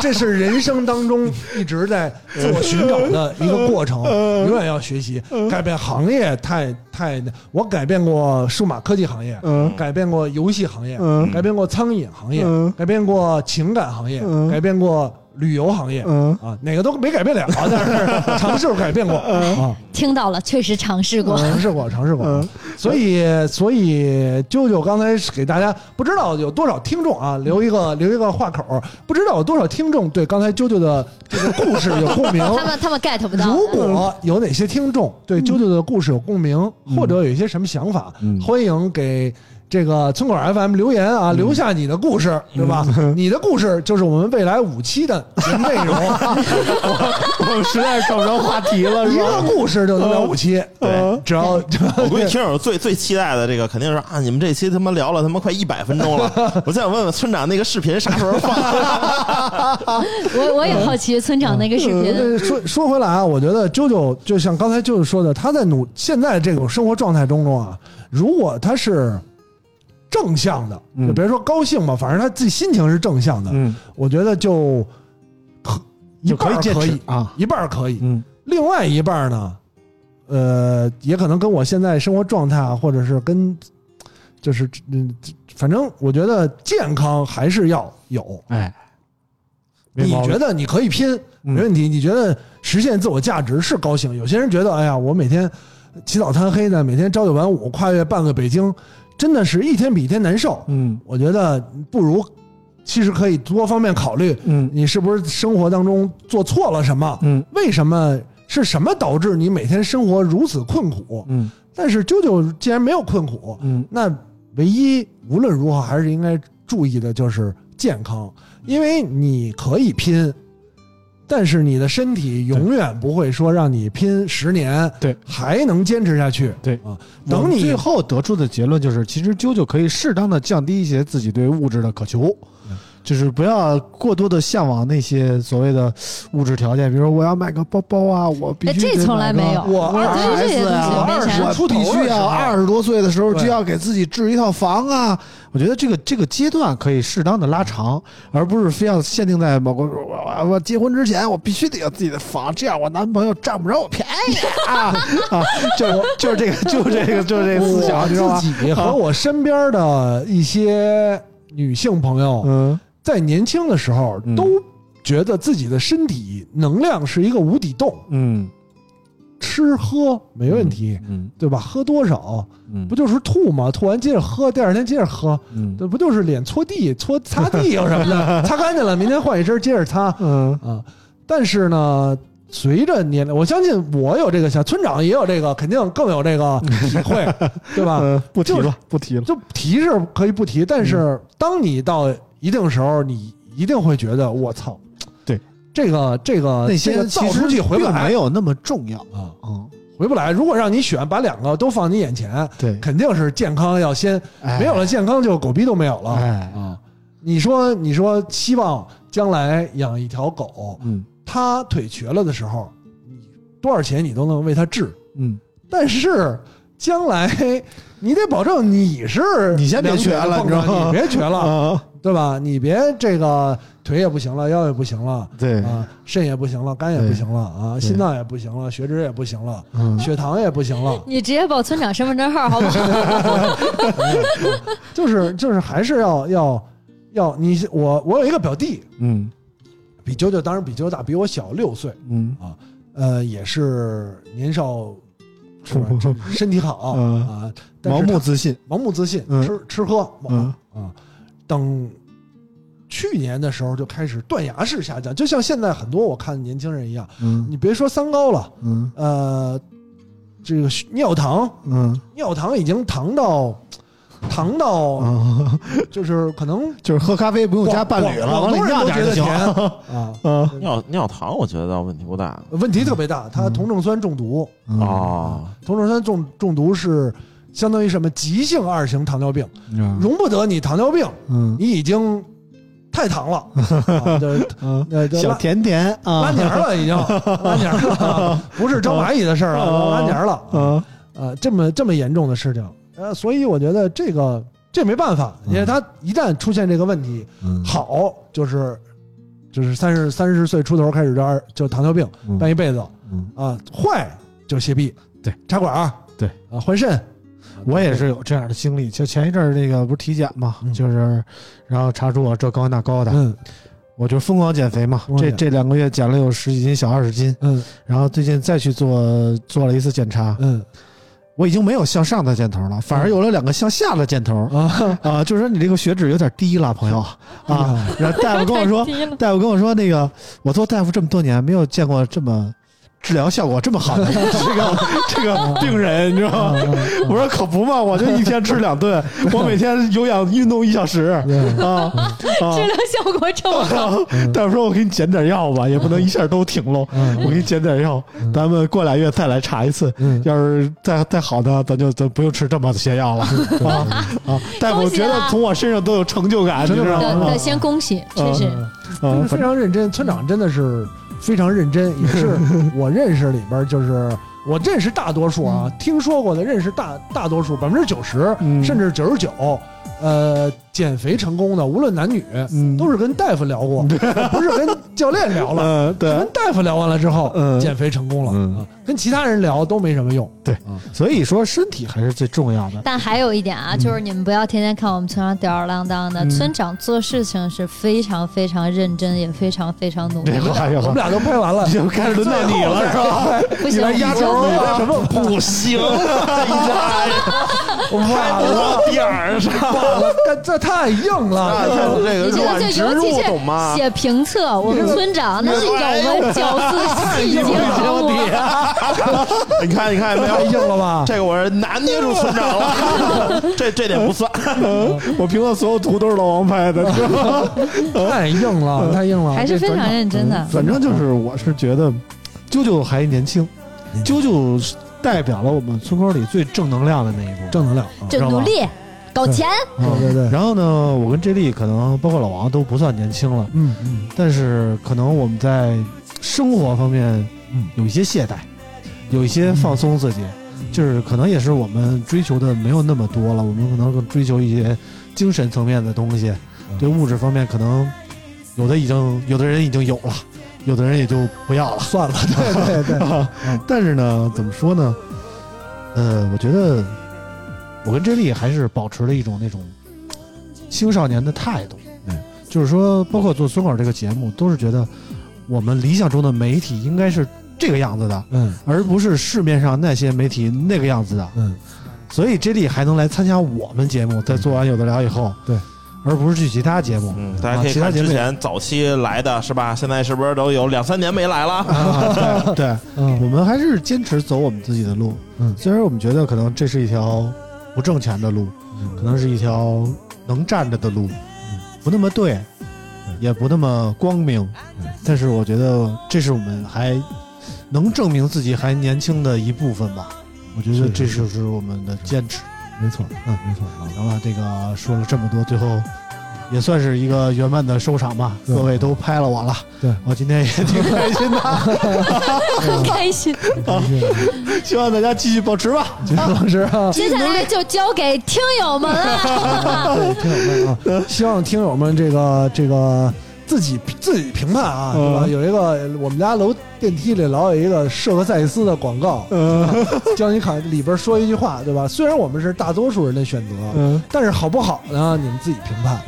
这是人生当中一直在自我寻找的一个过程，永远要学习。改变行业太太，我改变过数码科技行业，嗯改变过游戏行业，嗯改变过餐饮行业，嗯改变过情感行业，嗯改变过旅游行业，嗯啊，哪个都没改变了，但是尝试改变过啊。听到了，确实尝试过。尝试过，尝试过嗯。所以，所以啾啾刚才给大家不知道有多少听众啊，留一个留一个话口，不知道有多少听众对刚才啾啾的这个故事有共鸣。他们他们 get 不到。如果有哪些听众对啾啾的故事有共鸣，或者有一些什么想法，欢迎给这个村口 FM 留言啊，留下你的故事，对吧？你的故事就是我们未来五期的内容。我们实在是找不着话题了，一？个故事就能聊五期，对只要我估计听友最最期待的这个肯定是啊，你们这期他妈聊了他妈快一百分钟了，我再想问问村长那个视频啥时候放？我我也好奇村长那个视频。呃说说回来啊，我觉得啾啾就像刚才啾啾说的，他在努现在这种生活状态中中啊，如果他是正向的，嗯就别说高兴吧，反正他自己心情是正向的，嗯，我觉得就可一半可以，啊。一半可以，嗯另外一半呢，呃，也可能跟我现在生活状态啊，或者是跟就是嗯，反正我觉得健康还是要有。哎，你觉得你可以拼，嗯没问题。你觉得实现自我价值是高兴？有些人觉得，哎呀，我每天起早贪黑的，每天朝九晚五，跨越半个北京，真的是一天比一天难受。嗯我觉得不如，其实可以多方面考虑，嗯你是不是生活当中做错了什么？嗯为什么是什么导致你每天生活如此困苦？嗯但是啾啾既然没有困苦，嗯那唯一无论如何还是应该注意的就是健康，因为你可以拼，但是你的身体永远不会说让你拼十年，对，还能坚持下去。对。啊，等你最后得出的结论就是，其实啾啾可以适当的降低一些自己对物质的渴求，就是不要过多的向往那些所谓的物质条件，比如说我要买个包包啊，我必哎，须这从来没有，我我对这些东啊西没啥我。出头必须要二十多岁的时候就要给自己置一套房啊！我觉得这个这个阶段可以适当的拉长，而不是非要限定在某个我我我结婚之前我必须得有自己的房，这样我男朋友占不着我便宜 啊啊！就是就是这个就是这个就是这个思想，你知道我吗？自己和我身边的一些女性朋友，嗯在年轻的时候嗯都觉得自己的身体能量是一个无底洞，嗯吃喝没问题，嗯对吧？喝多少嗯不就是吐吗？吐完接着喝，第二天接着喝，嗯这不就是脸搓地、搓擦地有什么的？擦干净了，明天换一身接着擦嗯啊。但是呢，随着年龄，我相信我有这个想，村长也有这个，肯定更有这个体会，对吧？呃 不提了不提了，就提是可以不提，但是当你到一定时候，你一定会觉得我操，对这个这个那这个些造出去回不并来没有那么重要啊，嗯回不来。如果让你选，把两个都放你眼前，对，肯定是健康要先，哎没有了健康就狗逼都没有了。哎啊，你说你说希望将来养一条狗，嗯它腿瘸了的时候，你多少钱你都能为它治，嗯但是将来 你得保证你是你先别瘸了你知道吗你别瘸了，啊对吧？你别这个腿也不行了，腰也不行了。对啊，肾也不行了，肝也不行了啊，心脏也不行了，血脂也不行了，嗯血糖也不行了，你直接报村长身份证号好不好？就是就是还是要要要你我我有一个表弟，嗯比九九当然比九九大，比我小六岁，嗯啊呃，也是年少是吧？身 身体好嗯啊，盲目自信盲目自信，嗯吃吃喝嗯啊。等去年的时候就开始断崖式下降，就像现在很多我看年轻人一样，嗯。你别说三高了，嗯。呃，这个尿糖，嗯。尿糖已经糖到糖到啊，就是可能 就是喝咖啡不用加伴侣了，往里广东人都压点就行啊，啊尿尿糖，我觉得倒问题不大。问题特别大，它嗯。酮症酸中毒，啊。酮症酸中中毒是相当于什么？急性二型糖尿病，嗯容不得你糖尿病，嗯。你已经太糖了，啊这嗯。呃这小甜甜啊，拉年了已经。拉年了，不是招蚂蚁的事儿了，拉年了，啊呃，这么这么严重的事情，呃，所以我觉得这个这没办法，因为他一旦出现这个问题，嗯。好就是就是三十三十岁出头开始就二就糖尿病嗯。办一辈子。嗯。啊，坏就泄闭，对，插管儿对。啊换肾，我也是有这样的经历，就前一阵儿那个不是体检嘛，嗯。就是然后查出我这高那高的，嗯。我就疯狂减肥嘛，这这两个月减了有十几斤，小二十斤，嗯。然后最近再去做做了一次检查，嗯。我已经没有向上的箭头了，反而有了两个向下的箭头。啊啊，就是说你这个血脂有点低了，朋友 啊。然后大夫跟我说 太，低了。大夫跟我说，那个我做大夫这么多年，没有见过这么治疗效果这么好的 这个这个病人，你知道吗？我说可不嘛，我就一天吃两顿，我每天有氧运动一小时啊啊治。疗效果这么好，大夫说：“我给你减点药吧，也不能一下都停喽。我给你减点药，咱们过俩月再来查一次。嗯要是再再好的，咱就咱不用吃这么些药了啊啊！大夫觉得从我身上都有成就感，你知道吗？先恭喜，确实。啊，非常认真，村长真的是非常认真，也是 我认识里边就是我认识大多数啊，听说过的认识大大多数百分之九十嗯甚至九十九呃减肥成功的，无论男女，嗯。都是跟大夫聊过，不是跟教练聊了。嗯，对跟，大夫聊完了之后，嗯。减肥成功了、跟其他人聊都没什么用。对啊，所以说身体还是最重要的。但还有一点啊，就是你们不要天天看我们村长吊儿郎当的，嗯。村长做事情是非常非常认真，也非常非常努力。我们俩都拍完了，就开始轮到你了，是吧？不行，来压轴什么不行？完了，点儿上，完了，这这太硬了。这个你觉得软植就尤其入懂吗是？写评测，我们村长那是有文嚼字细节人物。你看，你看没太？硬了吧？这个我是拿捏住村长了，这这点不算。我评测所有图都是老王拍的，太硬了，太硬了，还是非常认真的。反正就是，我是觉得，啾啾还年轻，啾啾是代表了我们村口里最正能量的那一部分。正能量。啊就努力搞钱，对对对，然后呢，我跟 J 莉可能包括老王都不算年轻了，嗯嗯。但是可能我们在生活方面嗯。有一些懈怠，有一些放松自己，就是可能也是我们追求的没有那么多了，我们可能更追求一些精神层面的东西，对物质方面可能有的已经有的人已经有了，有的人也就不要了。算了，对对对，但是呢，怎么说呢？呃，我觉得我跟 J 莉还是保持了一种那种青少年的态度。嗯，就是说，包括做村口这个节目，都是觉得我们理想中的媒体应该是这个样子的，嗯而不是市面上那些媒体那个样子的。嗯，所以 J 莉还能来参加我们节目，在做完有的聊以后，对，而不是去其他节目。嗯，大家可以看之前早期来的是吧？现在是不是都有两三年没来了？啊，对对，嗯我们还是坚持走我们自己的路。嗯虽然我们觉得可能这是一条不挣钱的路，可能是一条能站着的路，不那么对，也不那么光明，但是我觉得这是我们还能证明自己还年轻的一部分吧。我觉得这就是我们的坚持。没错，嗯没错啊，行了，这个说了这么多，最后也算是一个圆满的收场吧。各位都拍了我了，对我今天也挺开心的。很开心。希望大家继续保持吧。继续保持啊，接下来就交给听友们了。对听友们啊，希望听友们这个这个自己自己评判啊，对吧？嗯有一个我们家楼电梯里老有一个舍克赛斯的广告，嗯教你看里边说一句话，对吧？虽然我们是大多数人的选择，嗯但是好不好呢？你们自己评判。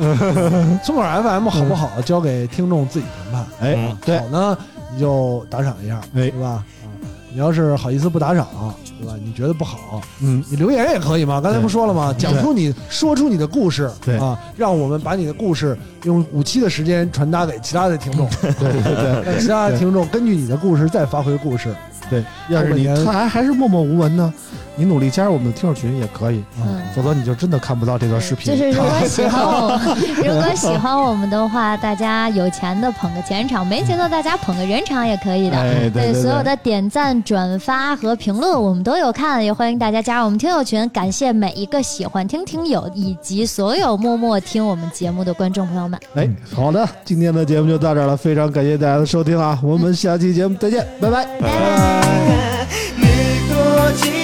村口 FM 好不好，交给听众自己评判。哎嗯，好，呢，你就打赏一下，哎对吧？啊，你要是好意思不打赏，对吧？你觉得不好，嗯，你留言也可以嘛。刚才不说了吗？讲出你说出你的故事，对啊，让我们把你的故事用五期的时间传达给其他的听众，对对对让其他的听众根据你的故事再发挥故事。对，要是你还还是默默无闻呢，你努力加入我们的听友群也可以，嗯否则你就真的看不到这段视频。就是如果喜欢我，如果喜欢我们的话，大家有钱的捧个钱场，没钱的大家捧个人场也可以的。哎，对对，所有的点赞、转发和评论我们都有看，也欢迎大家加入我们听友群。感谢每一个喜欢听听友以及所有默默听我们节目的观众朋友们。哎，好的，今天的节目就到这儿了，非常感谢大家的收听啊，我们下期节目再见，拜拜。拜拜。你多情。